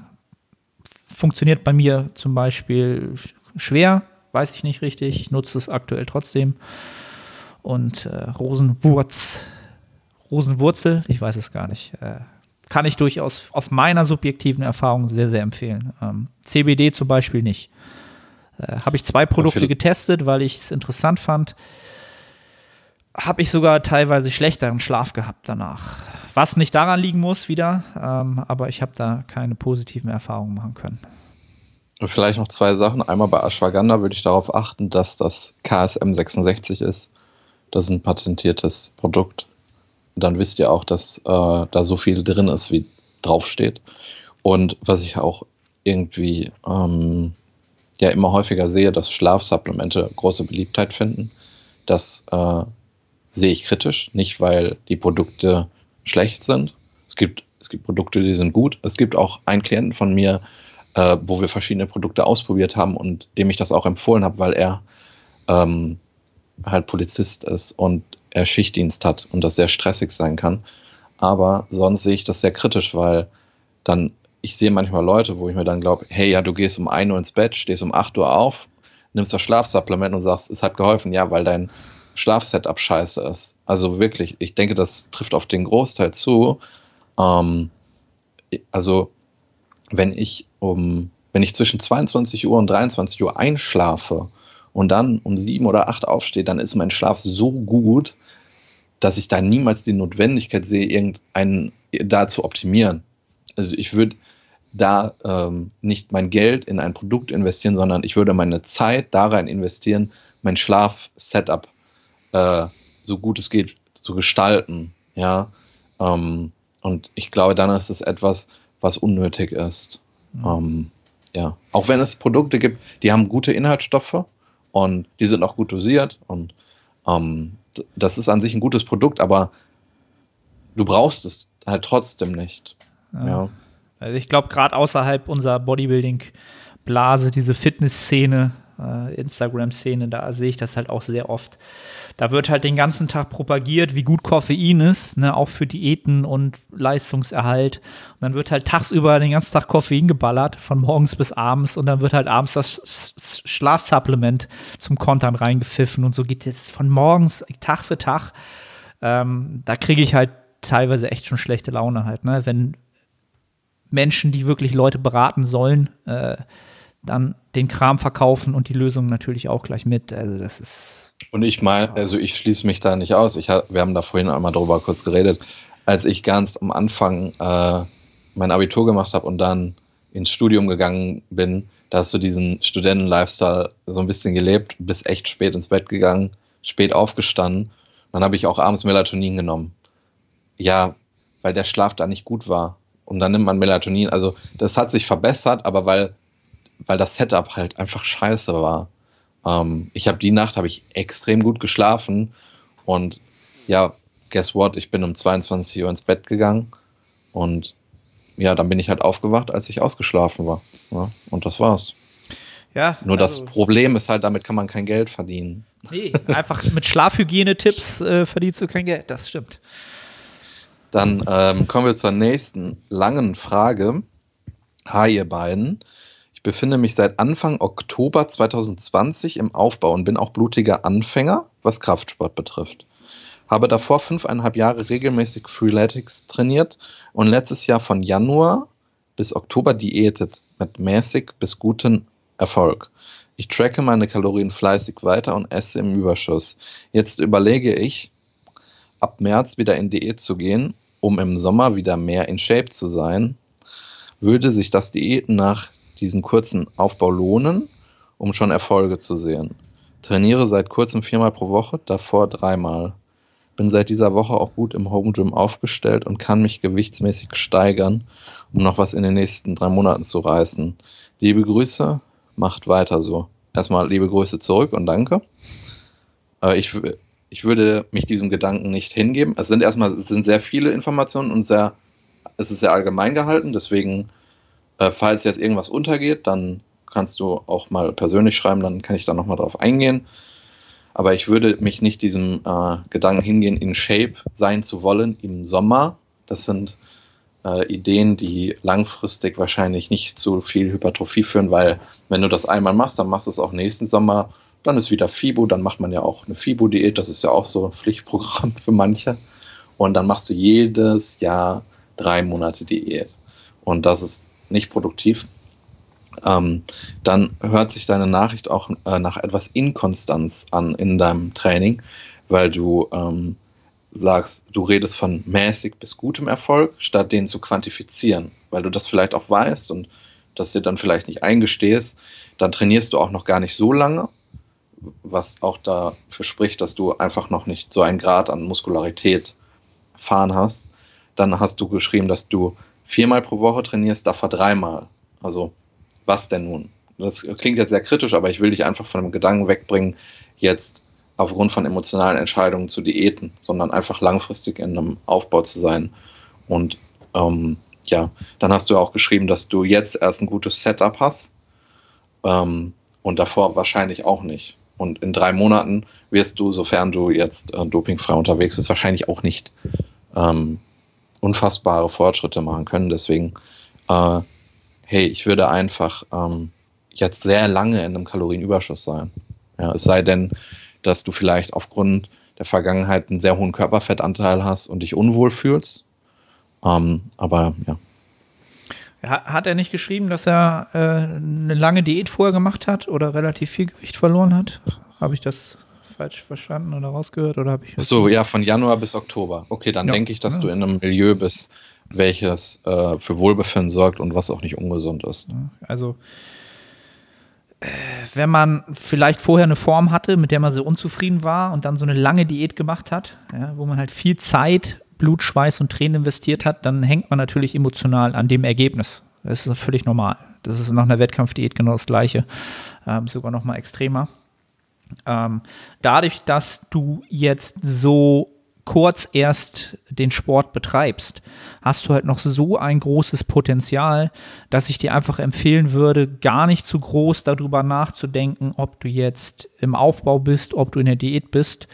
funktioniert bei mir zum Beispiel schwer, weiß ich nicht richtig. Ich nutze es aktuell trotzdem. Und äh, Rosenwurz, Rosenwurzel, ich weiß es gar nicht. Äh, kann ich durchaus aus meiner subjektiven Erfahrung sehr, sehr empfehlen. Ähm, CBD zum Beispiel nicht. Äh, Habe ich zwei Produkte getestet, weil ich es interessant fand. Habe ich sogar teilweise schlechteren Schlaf gehabt danach. Was nicht daran liegen muss, wieder, ähm, aber ich habe da keine positiven Erfahrungen machen können. Vielleicht noch zwei Sachen. Einmal bei Ashwagandha würde ich darauf achten, dass das KSM 66 ist. Das ist ein patentiertes Produkt. Dann wisst ihr auch, dass äh, da so viel drin ist, wie draufsteht. Und was ich auch irgendwie ähm, ja immer häufiger sehe, dass Schlafsupplemente große Beliebtheit finden. Das äh, sehe ich kritisch, nicht weil die Produkte schlecht sind. Es gibt, es gibt Produkte, die sind gut. Es gibt auch einen Klienten von mir, äh, wo wir verschiedene Produkte ausprobiert haben und dem ich das auch empfohlen habe, weil er ähm, halt Polizist ist und er Schichtdienst hat und das sehr stressig sein kann. Aber sonst sehe ich das sehr kritisch, weil dann, ich sehe manchmal Leute, wo ich mir dann glaube, hey, ja, du gehst um 1 Uhr ins Bett, stehst um 8 Uhr auf, nimmst das Schlafsupplement und sagst, es hat geholfen, ja, weil dein Schlafsetup scheiße ist. Also wirklich, ich denke, das trifft auf den Großteil zu. Ähm, also wenn ich um, wenn ich zwischen 22 Uhr und 23 Uhr einschlafe und dann um sieben oder acht aufstehe, dann ist mein Schlaf so gut, dass ich da niemals die Notwendigkeit sehe, irgendeinen da zu optimieren. Also ich würde da ähm, nicht mein Geld in ein Produkt investieren, sondern ich würde meine Zeit da rein investieren, mein Schlaf-Setup äh, so gut es geht zu gestalten. Ja, ähm, und ich glaube, dann ist es etwas, was unnötig ist. Mhm. Ähm, ja, auch wenn es Produkte gibt, die haben gute Inhaltsstoffe und die sind auch gut dosiert und ähm, das ist an sich ein gutes Produkt, aber du brauchst es halt trotzdem nicht. Ja. ja. Also ich glaube, gerade außerhalb unserer Bodybuilding-Blase, diese Fitness-Szene, Instagram-Szene, da sehe ich das halt auch sehr oft. Da wird halt den ganzen Tag propagiert, wie gut Koffein ist, ne, auch für Diäten und Leistungserhalt. Und dann wird halt tagsüber den ganzen Tag Koffein geballert, von morgens bis abends. Und dann wird halt abends das Schlafsupplement zum Kontern reingepfiffen. Und so geht es von morgens Tag für Tag. Ähm, da kriege ich halt teilweise echt schon schlechte Laune halt, ne? Wenn Menschen, die wirklich Leute beraten sollen, äh, dann den Kram verkaufen und die Lösung natürlich auch gleich mit. Also das ist. Und ich meine, also ich schließe mich da nicht aus. Ich, wir haben da vorhin einmal drüber kurz geredet. Als ich ganz am Anfang äh, mein Abitur gemacht habe und dann ins Studium gegangen bin, da hast du diesen Studenten-Lifestyle so ein bisschen gelebt, bis echt spät ins Bett gegangen, spät aufgestanden. Dann habe ich auch abends Melatonin genommen. Ja, weil der Schlaf da nicht gut war. Und dann nimmt man Melatonin. Also das hat sich verbessert, aber weil weil das Setup halt einfach scheiße war. Ähm, ich habe die Nacht habe ich extrem gut geschlafen und ja, guess what? Ich bin um 22 Uhr ins Bett gegangen und ja, dann bin ich halt aufgewacht, als ich ausgeschlafen war. Ja, und das war's. Ja. Nur also, das Problem ist halt, damit kann man kein Geld verdienen. Nee, einfach mit Schlafhygienetipps äh, verdienst du kein Geld, das stimmt. Dann ähm, kommen wir zur nächsten langen Frage. Hi, ihr beiden befinde mich seit Anfang Oktober 2020 im Aufbau und bin auch blutiger Anfänger, was Kraftsport betrifft. Habe davor fünfeinhalb Jahre regelmäßig Freeletics trainiert und letztes Jahr von Januar bis Oktober diätet mit mäßig bis gutem Erfolg. Ich tracke meine Kalorien fleißig weiter und esse im Überschuss. Jetzt überlege ich, ab März wieder in Diät zu gehen, um im Sommer wieder mehr in Shape zu sein. Würde sich das Diäten nach diesen kurzen Aufbau lohnen, um schon Erfolge zu sehen. Trainiere seit kurzem viermal pro Woche, davor dreimal. Bin seit dieser Woche auch gut im Home Gym aufgestellt und kann mich gewichtsmäßig steigern, um noch was in den nächsten drei Monaten zu reißen. Liebe Grüße, macht weiter so. Erstmal liebe Grüße zurück und danke. Äh, ich, ich würde mich diesem Gedanken nicht hingeben. Es sind erstmal es sind sehr viele Informationen und sehr es ist sehr allgemein gehalten, deswegen, äh, falls jetzt irgendwas untergeht, dann kannst du auch mal persönlich schreiben, dann kann ich da nochmal drauf eingehen. Aber ich würde mich nicht diesem äh, Gedanken hingehen, in Shape sein zu wollen im Sommer. Das sind äh, Ideen, die langfristig wahrscheinlich nicht zu viel Hypertrophie führen, weil wenn du das einmal machst, dann machst du es auch nächsten Sommer, dann ist wieder FIBO, dann macht man ja auch eine FIBO-Diät, das ist ja auch so ein Pflichtprogramm für manche. Und dann machst du jedes Jahr drei Monate Diät. Und das ist nicht produktiv. Ähm, dann hört sich deine Nachricht auch äh, nach etwas Inkonstanz an in deinem Training, weil du ähm, sagst, du redest von mäßig bis gutem Erfolg, statt den zu quantifizieren, weil du das vielleicht auch weißt und das dir dann vielleicht nicht eingestehst, dann trainierst du auch noch gar nicht so lange, was auch dafür spricht, dass du einfach noch nicht so einen Grad an Muskularität erfahren hast. Dann hast du geschrieben, dass du viermal pro Woche trainierst, davor dreimal. Also was denn nun? Das klingt jetzt sehr kritisch, aber ich will dich einfach von dem Gedanken wegbringen, jetzt aufgrund von emotionalen Entscheidungen zu diäten, sondern einfach langfristig in einem Aufbau zu sein. Und ähm, ja, dann hast du auch geschrieben, dass du jetzt erst ein gutes Setup hast ähm, und davor wahrscheinlich auch nicht. Und in drei Monaten wirst du, sofern du jetzt äh, dopingfrei unterwegs bist, wahrscheinlich auch nicht ähm, unfassbare Fortschritte machen können. Deswegen, äh, hey, ich würde einfach ähm, jetzt sehr lange in einem Kalorienüberschuss sein. Ja, es sei denn, dass du vielleicht aufgrund der Vergangenheit einen sehr hohen Körperfettanteil hast und dich unwohl fühlst. Ähm, aber ja. Hat er nicht geschrieben, dass er äh, eine lange Diät vorher gemacht hat oder relativ viel Gewicht verloren hat? Habe ich das falsch verstanden oder rausgehört? Oder habe ich so, ja, von Januar bis Oktober. Okay, dann ja. denke ich, dass ja. du in einem Milieu bist, welches äh, für Wohlbefinden sorgt und was auch nicht ungesund ist. Also wenn man vielleicht vorher eine Form hatte, mit der man so unzufrieden war und dann so eine lange Diät gemacht hat, ja, wo man halt viel Zeit, Blut, Schweiß und Tränen investiert hat, dann hängt man natürlich emotional an dem Ergebnis. Das ist völlig normal. Das ist nach einer Wettkampfdiät genau das Gleiche, ähm, sogar noch mal extremer. Ähm, dadurch, dass du jetzt so kurz erst den Sport betreibst, hast du halt noch so ein großes Potenzial, dass ich dir einfach empfehlen würde, gar nicht zu groß darüber nachzudenken, ob du jetzt im Aufbau bist, ob du in der Diät bist.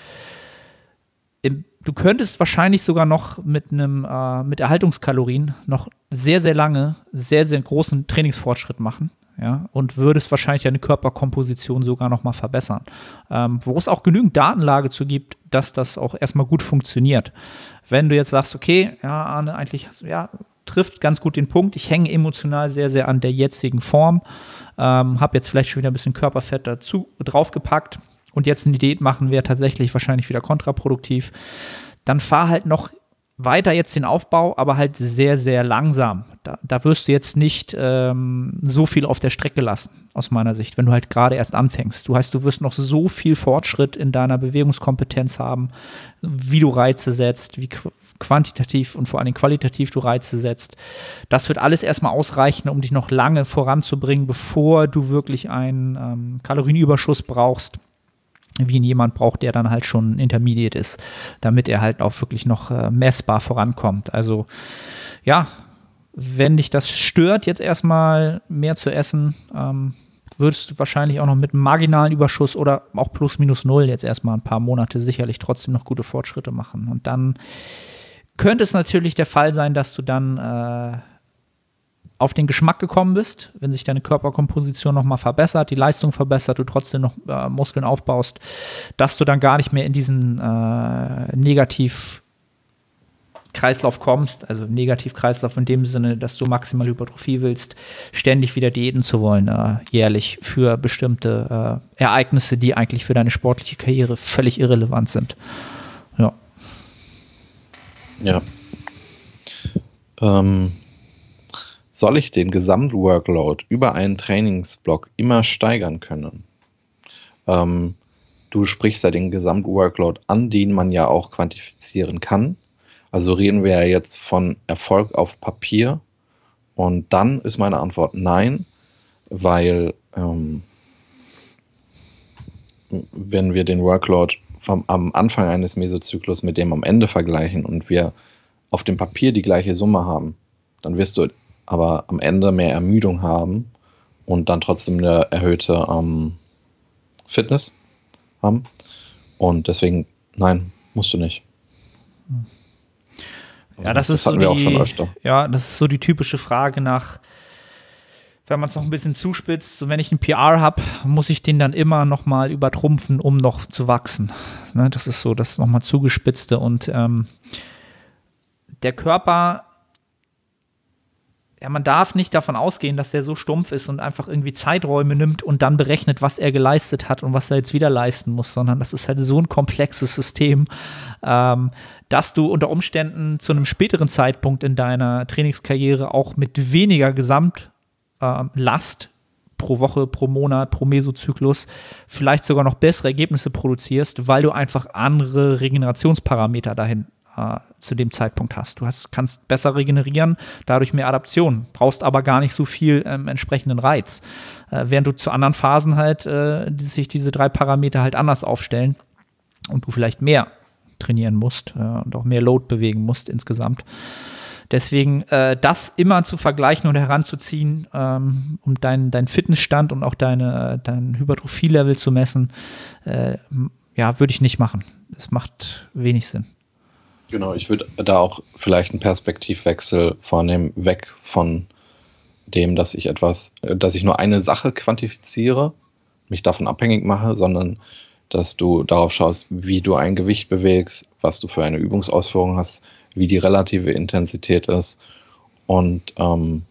Du könntest wahrscheinlich sogar noch mit einem äh, mit Erhaltungskalorien noch sehr sehr lange sehr sehr großen Trainingsfortschritt machen ja, und würdest wahrscheinlich deine Körperkomposition sogar noch mal verbessern. Ähm, wo es auch genügend Datenlage zu gibt, dass das auch erstmal gut funktioniert. Wenn du jetzt sagst, okay, ja, Arne, eigentlich, ja, trifft ganz gut den Punkt. Ich hänge emotional sehr, sehr an der jetzigen Form. Ähm, habe jetzt vielleicht schon wieder ein bisschen Körperfett dazu draufgepackt und jetzt eine Diät machen wäre tatsächlich wahrscheinlich wieder kontraproduktiv. Dann fahr halt noch weiter jetzt den Aufbau, aber halt sehr, sehr langsam. Da, da wirst du jetzt nicht ähm, so viel auf der Strecke lassen, aus meiner Sicht, wenn du halt gerade erst anfängst. Du heißt, du wirst noch so viel Fortschritt in deiner Bewegungskompetenz haben, wie du Reize setzt, wie quantitativ und vor allem qualitativ du Reize setzt. Das wird alles erstmal ausreichen, um dich noch lange voranzubringen, bevor du wirklich einen ähm, Kalorienüberschuss brauchst wie ihn jemand braucht, der dann halt schon intermediate ist, damit er halt auch wirklich noch äh, messbar vorankommt. Also ja, wenn dich das stört, jetzt erstmal mehr zu essen, ähm, würdest du wahrscheinlich auch noch mit einem marginalen Überschuss oder auch plus minus null jetzt erstmal ein paar Monate sicherlich trotzdem noch gute Fortschritte machen. Und dann könnte es natürlich der Fall sein, dass du dann äh, auf den Geschmack gekommen bist, wenn sich deine Körperkomposition nochmal verbessert, die Leistung verbessert, du trotzdem noch äh, Muskeln aufbaust, dass du dann gar nicht mehr in diesen äh, Negativ- Kreislauf kommst, also Negativkreislauf in dem Sinne, dass du maximal Hypertrophie willst, ständig wieder Diäten zu wollen, äh, jährlich für bestimmte äh, Ereignisse, die eigentlich für deine sportliche Karriere völlig irrelevant sind. Ja. Ja. Ähm, soll ich den Gesamtworkload über einen Trainingsblock immer steigern können? Ähm, du sprichst ja den Gesamtworkload an, den man ja auch quantifizieren kann. Also reden wir ja jetzt von Erfolg auf Papier. Und dann ist meine Antwort nein, weil ähm, wenn wir den Workload vom, am Anfang eines Mesozyklus mit dem am Ende vergleichen und wir auf dem Papier die gleiche Summe haben, Dann wirst du aber am Ende mehr Ermüdung haben und dann trotzdem eine erhöhte ähm, Fitness haben. Und deswegen, nein, musst du nicht. Ja, das, ist hatten so wir die, auch schon öfter. Ja, das ist so die typische Frage nach, wenn man es noch ein bisschen zuspitzt, so wenn ich einen PR habe, muss ich den dann immer noch mal übertrumpfen, um noch zu wachsen. Ne, das ist so das nochmal zugespitzte und ähm, der Körper ja, man darf nicht davon ausgehen, dass der so stumpf ist und einfach irgendwie Zeiträume nimmt und dann berechnet, was er geleistet hat und was er jetzt wieder leisten muss, sondern das ist halt so ein komplexes System, ähm, dass du unter Umständen zu einem späteren Zeitpunkt in deiner Trainingskarriere auch mit weniger Gesamtlast ähm, pro Woche, pro Monat, pro Mesozyklus vielleicht sogar noch bessere Ergebnisse produzierst, weil du einfach andere Regenerationsparameter dahin äh, zu dem Zeitpunkt hast. Du hast, kannst besser regenerieren, dadurch mehr Adaption, brauchst aber gar nicht so viel ähm, entsprechenden Reiz. Äh, während du zu anderen Phasen halt äh, die, sich diese drei Parameter halt anders aufstellen und du vielleicht mehr trainieren musst äh, und auch mehr Load bewegen musst insgesamt. Deswegen äh, das immer zu vergleichen und heranzuziehen, ähm, um deinen dein Fitnessstand und auch deine, dein Hypertrophie-Level zu messen, ja, würde ich nicht machen. Das macht wenig Sinn. Genau, ich würde da auch vielleicht einen Perspektivwechsel vornehmen, weg von dem, dass ich etwas, dass ich nur eine Sache quantifiziere, mich davon abhängig mache, sondern dass du darauf schaust, wie du ein Gewicht bewegst, was du für eine Übungsausführung hast, wie die relative Intensität ist. Und ähm,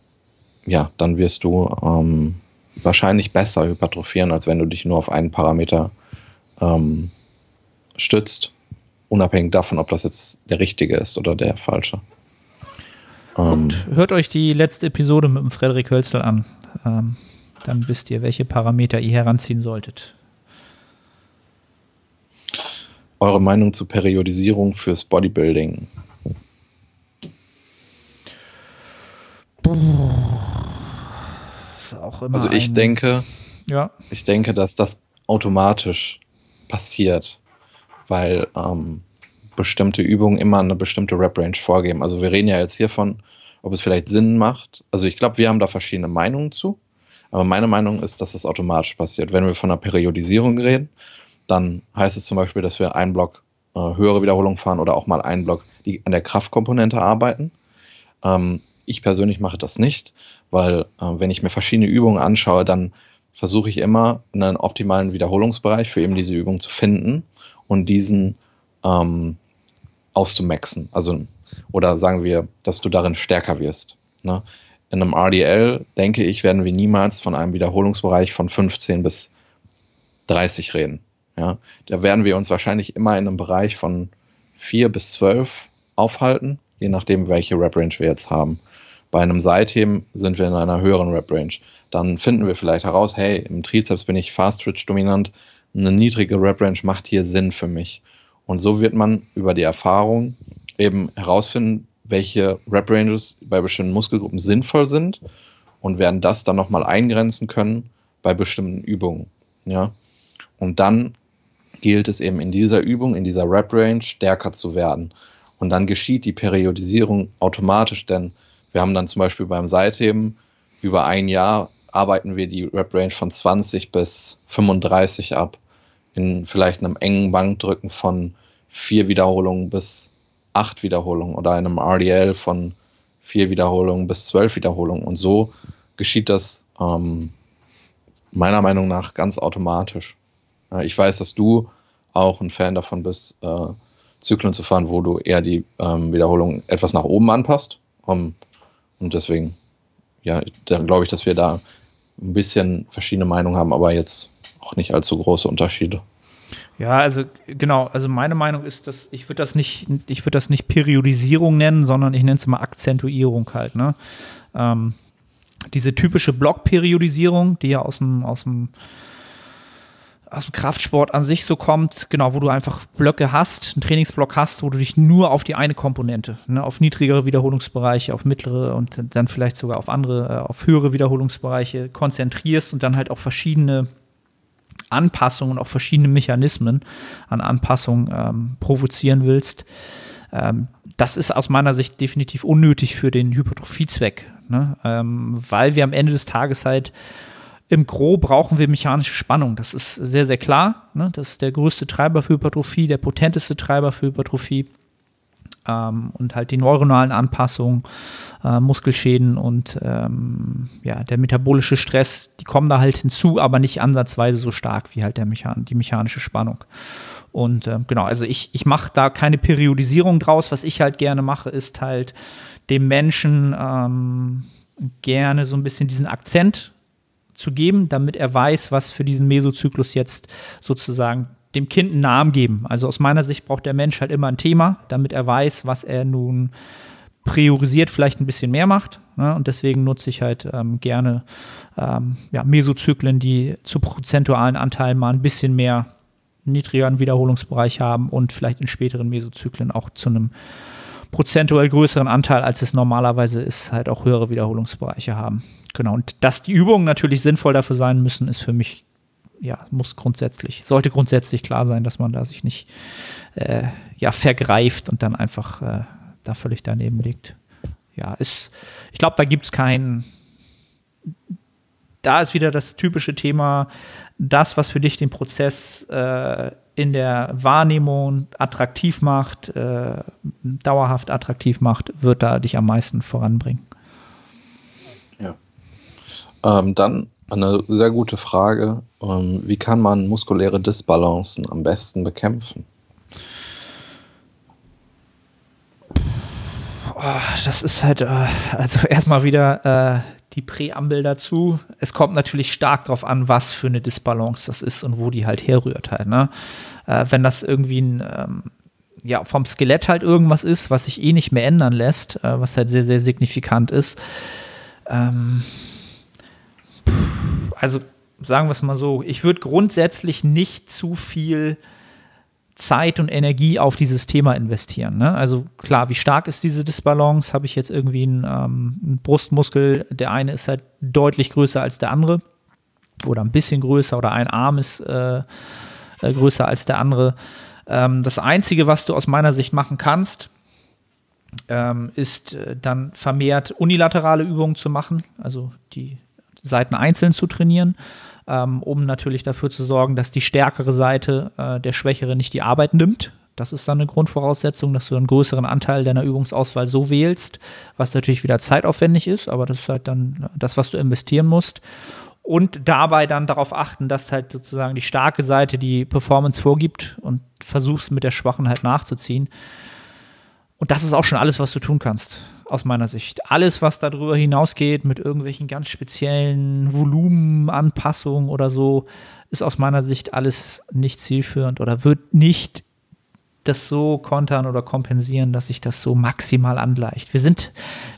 ja, dann wirst du ähm, wahrscheinlich besser hypertrophieren, als wenn du dich nur auf einen Parameter ähm, stützt unabhängig davon, ob das jetzt der richtige ist oder der falsche. Guckt, ähm, hört euch die letzte Episode mit dem Frederik Hölzel an. Ähm, dann wisst ihr, welche Parameter ihr heranziehen solltet. Eure Meinung zur Periodisierung fürs Bodybuilding? also ich ein, denke, ja. ich denke, dass das automatisch passiert weil ähm, bestimmte Übungen immer eine bestimmte Rep-Range vorgeben. Also wir reden ja jetzt hiervon, ob es vielleicht Sinn macht. Also ich glaube, wir haben da verschiedene Meinungen zu. Aber meine Meinung ist, dass das automatisch passiert. Wenn wir von einer Periodisierung reden, dann heißt es zum Beispiel, dass wir einen Block äh, höhere Wiederholungen fahren oder auch mal einen Block, die an der Kraftkomponente arbeiten. Ähm, ich persönlich mache das nicht, weil äh, wenn ich mir verschiedene Übungen anschaue, dann versuche ich immer einen optimalen Wiederholungsbereich für eben diese Übung zu finden und diesen ähm, auszumaxen. Also, oder sagen wir, dass du darin stärker wirst. Ne? In einem RDL, denke ich, werden wir niemals von einem Wiederholungsbereich von 15 bis 30 reden. Ja? Da werden wir uns wahrscheinlich immer in einem Bereich von 4 bis 12 aufhalten, je nachdem, welche Rep-Range wir jetzt haben. Bei einem Seitheben sind wir in einer höheren Rep-Range. Dann finden wir vielleicht heraus, hey, im Trizeps bin ich Fast-Twitch dominant, eine niedrige Rep-Range macht hier Sinn für mich. Und so wird man über die Erfahrung eben herausfinden, welche Rep-Ranges bei bestimmten Muskelgruppen sinnvoll sind und werden das dann nochmal eingrenzen können bei bestimmten Übungen. Ja? Und dann gilt es eben in dieser Übung, in dieser Rep-Range stärker zu werden. Und dann geschieht die Periodisierung automatisch, denn wir haben dann zum Beispiel beim Seitheben über ein Jahr arbeiten wir die Rep-Range von 20 bis 35 ab. In vielleicht einem engen Bankdrücken von vier Wiederholungen bis acht Wiederholungen oder einem RDL von vier Wiederholungen bis zwölf Wiederholungen. Und so geschieht das ähm, meiner Meinung nach ganz automatisch. Ich weiß, dass du auch ein Fan davon bist, äh, Zyklen zu fahren, wo du eher die ähm, Wiederholung etwas nach oben anpasst. Um, und deswegen, ja, glaube ich, dass wir da ein bisschen verschiedene Meinungen haben, aber jetzt auch nicht allzu große Unterschiede. Ja, also genau, also meine Meinung ist, dass ich würde das nicht, ich würde das nicht Periodisierung nennen, sondern ich nenne es immer Akzentuierung halt, ne? Ähm, diese typische Blockperiodisierung, die ja aus dem, aus dem aus dem Kraftsport an sich so kommt, genau, wo du einfach Blöcke hast, einen Trainingsblock hast, wo du dich nur auf die eine Komponente, ne, auf niedrigere Wiederholungsbereiche, auf mittlere und dann vielleicht sogar auf andere, äh, auf höhere Wiederholungsbereiche konzentrierst und dann halt auch verschiedene Anpassungen, auch verschiedene Mechanismen an Anpassungen ähm, provozieren willst. Ähm, das ist aus meiner Sicht definitiv unnötig für den Hypertrophiezweck, ne? ähm, weil wir am Ende des Tages halt im Gro brauchen wir mechanische Spannung. Das ist sehr, sehr klar. Ne? Das ist der größte Treiber für Hypertrophie, der potenteste Treiber für Hypertrophie. Ähm, und halt die neuronalen Anpassungen, äh, Muskelschäden und ähm, ja, der metabolische Stress, die kommen da halt hinzu, aber nicht ansatzweise so stark wie halt der Mechan die mechanische Spannung. Und äh, genau, also ich, ich mache da keine Periodisierung draus. Was ich halt gerne mache, ist halt dem Menschen ähm, gerne so ein bisschen diesen Akzent zu geben, damit er weiß, was für diesen Mesozyklus jetzt sozusagen dem Kind einen Namen geben. Also aus meiner Sicht braucht der Mensch halt immer ein Thema, damit er weiß, was er nun priorisiert vielleicht ein bisschen mehr macht. Ne? Und deswegen nutze ich halt ähm, gerne ähm, ja, Mesozyklen, die zu prozentualen Anteilen mal ein bisschen mehr niedrigeren Wiederholungsbereich haben und vielleicht in späteren Mesozyklen auch zu einem prozentuell größeren Anteil, als es normalerweise ist, halt auch höhere Wiederholungsbereiche haben. Genau. Und dass die Übungen natürlich sinnvoll dafür sein müssen, ist für mich, ja, muss grundsätzlich, sollte grundsätzlich klar sein, dass man da sich nicht äh, ja, vergreift und dann einfach äh, da völlig daneben liegt. Ja, ist, ich glaube, da gibt es keinen. Da ist wieder das typische Thema, das, was für dich den Prozess äh, in der Wahrnehmung attraktiv macht, äh, dauerhaft attraktiv macht, wird da dich am meisten voranbringen. Ähm, dann eine sehr gute Frage. Ähm, wie kann man muskuläre Disbalancen am besten bekämpfen? Oh, das ist halt, äh, also erstmal wieder äh, die Präambel dazu. Es kommt natürlich stark darauf an, was für eine Disbalance das ist und wo die halt herrührt halt. Ne? Äh, wenn das irgendwie ein, ähm, ja, vom Skelett halt irgendwas ist, was sich eh nicht mehr ändern lässt, was halt sehr, sehr signifikant ist. Ähm, also sagen wir es mal so, ich würde grundsätzlich nicht zu viel Zeit und Energie auf dieses Thema investieren. Ne? Also klar, wie stark ist diese Disbalance? Habe ich jetzt irgendwie einen, ähm, einen, Brustmuskel, der eine ist halt deutlich größer als der andere oder ein bisschen größer oder ein Arm ist äh, äh, größer als der andere. Ähm, das Einzige, was du aus meiner Sicht machen kannst, ähm, ist äh, dann vermehrt unilaterale Übungen zu machen, also die Seiten einzeln zu trainieren ähm, um natürlich dafür zu sorgen, dass die stärkere Seite äh, der Schwächere nicht die Arbeit nimmt. Das ist dann eine Grundvoraussetzung, dass du einen größeren Anteil deiner Übungsauswahl so wählst, was natürlich wieder zeitaufwendig ist, aber das ist halt dann das, was du investieren musst. Und dabei dann darauf achten, dass halt sozusagen die starke Seite die Performance vorgibt und versuchst mit der schwachen halt nachzuziehen. Und das ist auch schon alles, was du tun kannst aus meiner Sicht. Alles, was darüber hinausgeht mit irgendwelchen ganz speziellen Volumenanpassungen oder so, ist aus meiner Sicht alles nicht zielführend oder wird nicht das so kontern oder kompensieren, dass sich das so maximal angleicht. Wir sind,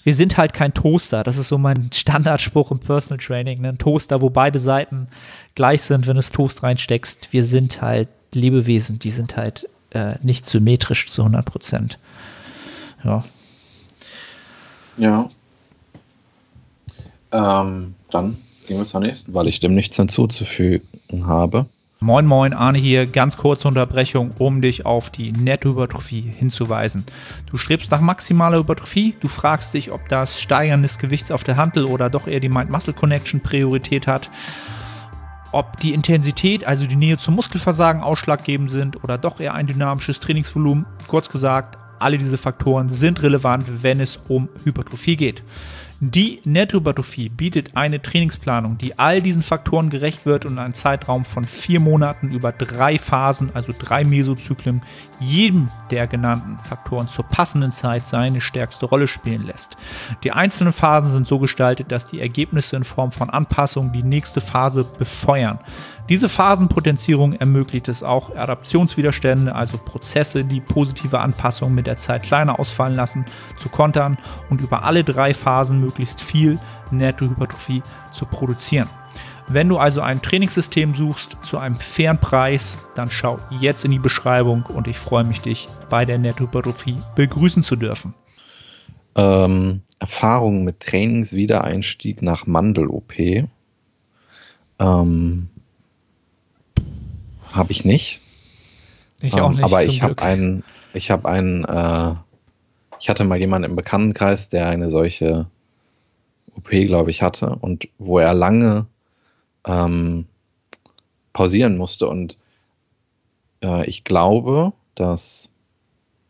wir sind halt kein Toaster. Das ist so mein Standardspruch im Personal Training. Ne? Ein Toaster, wo beide Seiten gleich sind, wenn du das Toast reinsteckst. Wir sind halt Lebewesen, die sind halt äh, nicht symmetrisch zu 100 Prozent. Ja, ja. Ähm, dann gehen wir zur nächsten, weil ich dem nichts hinzuzufügen habe. Moin Moin, Arne hier. Ganz kurze Unterbrechung, um dich auf die Nettohypertrophie hinzuweisen. Du strebst nach maximaler Hypertrophie, du fragst dich, ob das Steigern des Gewichts auf der Handel oder doch eher die Mind-Muscle-Connection Priorität hat, ob die Intensität, also die Nähe zum Muskelversagen ausschlaggebend sind oder doch eher ein dynamisches Trainingsvolumen. Kurz gesagt, alle diese Faktoren sind relevant, wenn es um Hypertrophie geht. Die Nettohypertrophie bietet eine Trainingsplanung, die all diesen Faktoren gerecht wird und einen Zeitraum von vier Monaten über drei Phasen, also drei Mesozyklen, jedem der genannten Faktoren zur passenden Zeit seine stärkste Rolle spielen lässt. Die einzelnen Phasen sind so gestaltet, dass die Ergebnisse in Form von Anpassungen die nächste Phase befeuern. Diese Phasenpotenzierung ermöglicht es auch, Adaptionswiderstände, also Prozesse, die positive Anpassungen mit der Zeit kleiner ausfallen lassen, zu kontern und über alle drei Phasen möglichst viel Nettohypertrophie zu produzieren. Wenn du also ein Trainingssystem suchst zu einem fairen Preis, dann schau jetzt in die Beschreibung und ich freue mich, dich bei der Nettohypertrophie begrüßen zu dürfen. Ähm, Erfahrungen mit Trainingswiedereinstieg nach Mandel-OP. Ähm, habe ich nicht. Ich auch ähm, nicht. Aber ich habe einen, ich habe einen, äh, Ich hatte mal jemanden im Bekanntenkreis, der eine solche OP, glaube ich, hatte und wo er lange ähm, pausieren musste. Und äh, ich glaube, dass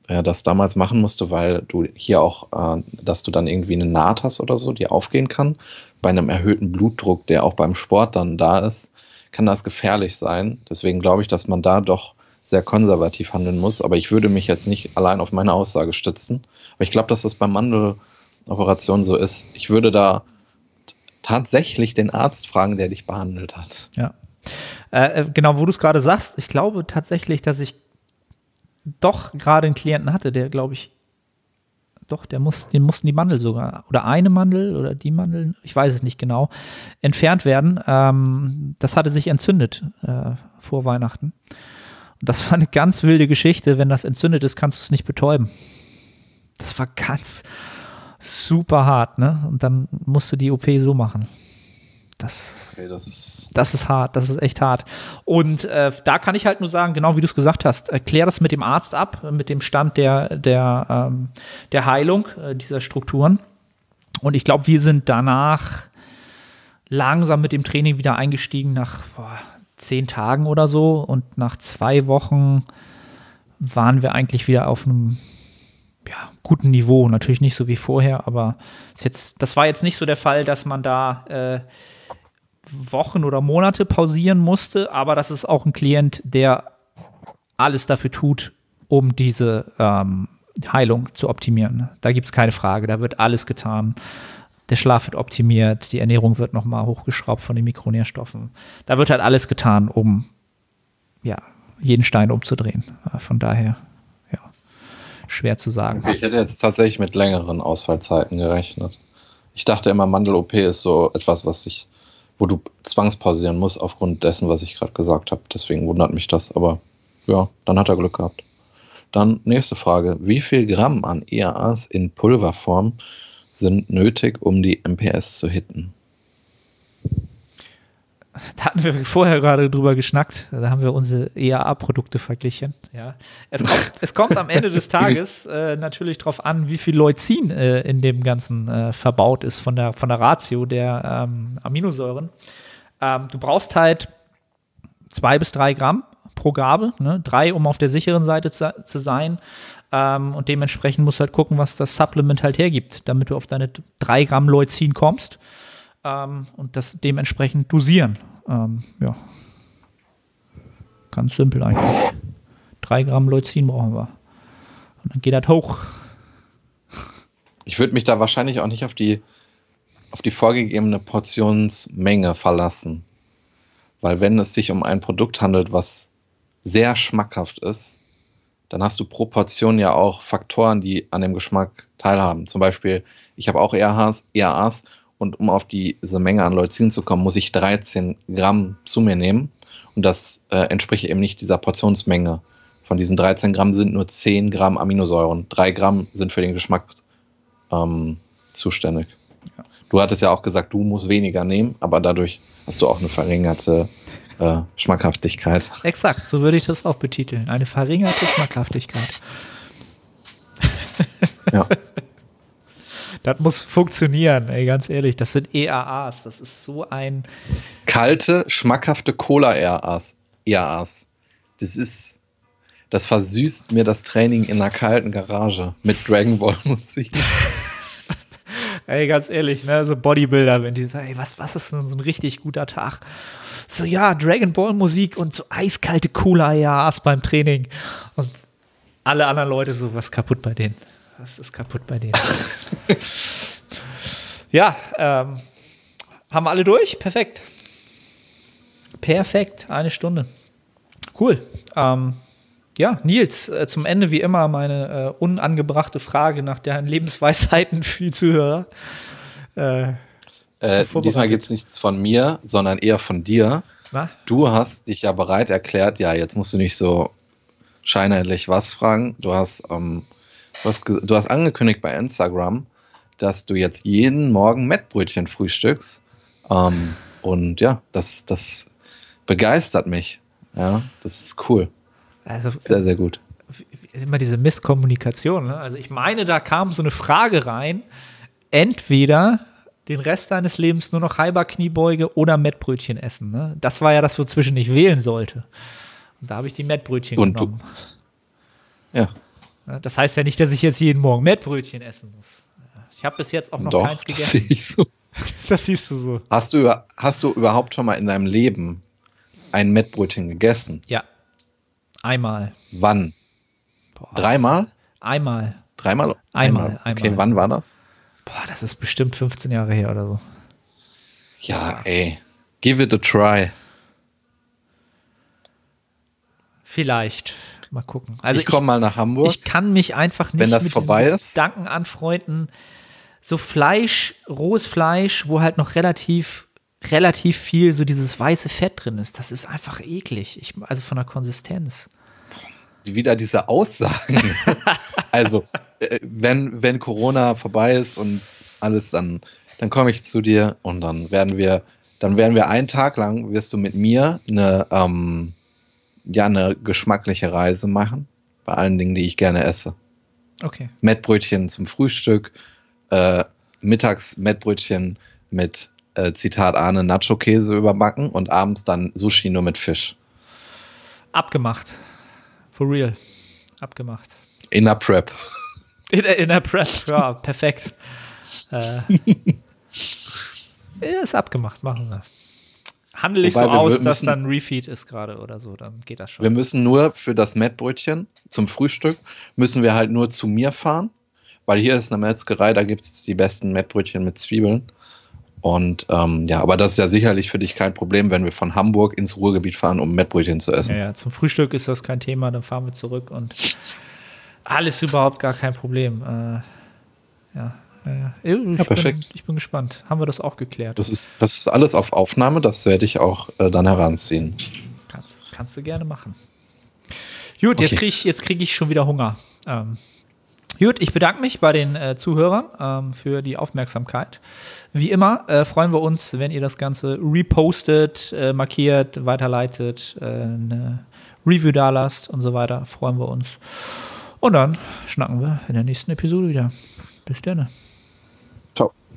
er das damals machen musste, weil du hier auch, äh, dass du dann irgendwie eine Naht hast oder so, die aufgehen kann. Bei einem erhöhten Blutdruck, der auch beim Sport dann da ist, kann das gefährlich sein. Deswegen glaube ich, dass man da doch sehr konservativ handeln muss. Aber ich würde mich jetzt nicht allein auf meine Aussage stützen. Aber ich glaube, dass das bei Mandeloperationen so ist. Ich würde da tatsächlich den Arzt fragen, der dich behandelt hat. Ja. Äh, äh genau, wo du es gerade sagst, ich glaube tatsächlich, dass ich doch gerade einen Klienten hatte, der, glaube ich, doch, der muss, den mussten die Mandel sogar, oder eine Mandel oder die Mandel, ich weiß es nicht genau, entfernt werden. Ähm, das hatte sich entzündet äh, vor Weihnachten. Und das war eine ganz wilde Geschichte. Wenn das entzündet ist, kannst du es nicht betäuben. Das war ganz super hart, ne? Und dann musste die OP so machen. Das, okay, das, ist das ist hart, das ist echt hart. Und äh, da kann ich halt nur sagen, genau wie du es gesagt hast, erklär das mit dem Arzt ab, mit dem Stand der, der, ähm, der Heilung äh, dieser Strukturen. Und ich glaube, wir sind danach langsam mit dem Training wieder eingestiegen nach boah, zehn Tagen oder so. Und nach zwei Wochen waren wir eigentlich wieder auf einem ja, guten Niveau. Natürlich nicht so wie vorher, aber jetzt, das war jetzt nicht so der Fall, dass man da äh, Wochen oder Monate pausieren musste, aber das ist auch ein Klient, der alles dafür tut, um diese ähm, Heilung zu optimieren. Da gibt es keine Frage, da wird alles getan. Der Schlaf wird optimiert, die Ernährung wird nochmal hochgeschraubt von den Mikronährstoffen. Da wird halt alles getan, um ja, jeden Stein umzudrehen. Äh, von daher, schwer zu sagen. Okay, ich hätte jetzt tatsächlich mit längeren Ausfallzeiten gerechnet. Ich dachte immer, Mandel-OP ist so etwas, was sich wo du zwangspausieren musst aufgrund dessen, was ich gerade gesagt habe. Deswegen wundert mich das, aber ja, dann hat er Glück gehabt. Dann nächste Frage. Wie viel Gramm an EAAs in Pulverform sind nötig, um die MPS zu hitten? da hatten wir vorher gerade drüber geschnackt. Da haben wir unsere EAA-Produkte verglichen. Ja. Es, kommt, es kommt am Ende des Tages äh, natürlich darauf an, wie viel Leucin äh, in dem Ganzen äh, verbaut ist, von der, von der Ratio der ähm, Aminosäuren. Ähm, du brauchst halt zwei bis drei Gramm pro Gabe. Ne? Drei, um auf der sicheren Seite zu, zu sein. Ähm, und dementsprechend musst du halt gucken, was das Supplement halt hergibt, damit du auf deine drei Gramm Leucin kommst ähm, und das dementsprechend dosieren. Ähm, ja. Ganz simpel eigentlich. Drei Gramm Leucin brauchen wir. Und dann geht das hoch. Ich würde mich da wahrscheinlich auch nicht auf die, auf die vorgegebene Portionsmenge verlassen. Weil wenn es sich um ein Produkt handelt, was sehr schmackhaft ist, dann hast du pro Portion ja auch Faktoren, die an dem Geschmack teilhaben. Zum Beispiel, ich habe auch ERHs, ERAs und um auf diese Menge an Leucin zu kommen, muss ich 13 Gramm zu mir nehmen. Und das äh, entspricht eben nicht dieser Portionsmenge. Von diesen 13 Gramm sind nur 10 Gramm Aminosäuren. 3 Gramm sind für den Geschmack ähm, zuständig. Ja. Du hattest ja auch gesagt, du musst weniger nehmen, aber dadurch hast du auch eine verringerte äh, Schmackhaftigkeit. Exakt, so würde ich das auch betiteln. Eine verringerte Schmackhaftigkeit. Ja. Das muss funktionieren, ey, ganz ehrlich. Das sind EAAs. Das ist so ein. Kalte, schmackhafte Cola-EAAs. EAAs. Das ist. Das versüßt mir das Training in einer kalten Garage mit Dragon Ball Musik. ey, ganz ehrlich, ne, so Bodybuilder, wenn die sagen, ey, was, was ist denn so ein richtig guter Tag? So, ja, Dragon Ball Musik und so eiskalte Cola-EAAs beim Training. Und alle anderen Leute so, was kaputt bei denen. Was ist kaputt bei denen? ja, ähm, haben wir alle durch? Perfekt. Perfekt, eine Stunde. Cool. Ähm, ja, Nils, äh, zum Ende wie immer meine äh, unangebrachte Frage nach deren Lebensweisheiten für die Zuhörer. Äh, äh diesmal gibt es nichts von mir, sondern eher von dir. Na? Du hast dich ja bereit erklärt, ja, jetzt musst du nicht so scheinheilig was fragen. Du hast ähm, Du hast, du hast angekündigt bei Instagram, dass du jetzt jeden Morgen Mettbrötchen frühstückst. Ähm, und ja, das, das begeistert mich. Ja, das ist cool. Also, sehr, sehr gut. immer diese Misskommunikation. Ne? Also ich meine, da kam so eine Frage rein, entweder den Rest deines Lebens nur noch halber Kniebeuge oder Mettbrötchen essen. Ne? Das war ja das, wozwischen ich wählen sollte. Und da habe ich die Mettbrötchen Und genommen. Ja. Ne? Das heißt ja nicht, dass ich jetzt jeden Morgen Mettbrötchen essen muss. Ich habe bis jetzt auch noch Doch, keins das sehe gegessen. ich so. Das siehst du so. Hast du, über- hast du überhaupt schon mal in deinem Leben ein Mettbrötchen gegessen? Ja. Einmal. Wann? Boah, Dreimal? Einmal. Dreimal? Einmal, Okay, einmal. wann war das? Boah, das ist bestimmt 15 Jahre her oder so. Ja, ey. Give it a try. Vielleicht. Mal gucken. Also ich komme mal nach Hamburg. Ich kann mich einfach nicht Wenn das mit vorbei ist? Gedanken anfreunden. So Fleisch, rohes Fleisch, wo halt noch relativ, relativ viel so dieses weiße Fett drin ist. Das ist einfach eklig. Ich, also von der Konsistenz. wieder diese Aussagen. also, äh, wenn, wenn Corona vorbei ist und alles, dann, dann komme ich zu dir und dann werden wir, dann werden wir einen Tag lang, wirst du mit mir eine, ähm, ja, eine geschmackliche Reise machen. Bei allen Dingen, die ich gerne esse. Okay. Mettbrötchen zum Frühstück, äh, mittags Mettbrötchen mit, äh, Zitat Arne, Nacho-Käse überbacken und abends dann Sushi nur mit Fisch. Abgemacht. For real. Abgemacht. In der Prep. In, der- in der Prep. Ja, perfekt. Äh, ist abgemacht, machen wir. Handel ich Wobei so aus, müssen- dass dann Refeed ist gerade oder so, dann geht das schon. Wir müssen nur für das Mettbrötchen zum Frühstück, müssen wir halt nur zu mir fahren, weil hier ist eine Metzgerei, da gibt es die besten Mettbrötchen mit Zwiebeln. Und ähm, ja, aber das ist ja sicherlich für dich kein Problem, wenn wir von Hamburg ins Ruhrgebiet fahren, um Mettbrötchen zu essen. Ja, ja, zum Frühstück ist das kein Thema, dann fahren wir zurück und alles überhaupt gar kein Problem. Äh, ja, ja, ja. Ich, bin, perfekt. ich bin gespannt. Haben wir das auch geklärt? Das ist, das ist alles auf Aufnahme, das werde ich auch äh, dann heranziehen. Kannst, kannst du gerne machen. Gut, jetzt Okay. kriege ich, jetzt krieg ich schon wieder Hunger. Ähm, gut, ich bedanke mich bei den äh, Zuhörern ähm, für die Aufmerksamkeit. Wie immer äh, freuen wir uns, wenn ihr das Ganze repostet, äh, markiert, weiterleitet, äh, eine Review da lasst und so weiter. Freuen wir uns. Und dann schnacken wir in der nächsten Episode wieder. Bis dann.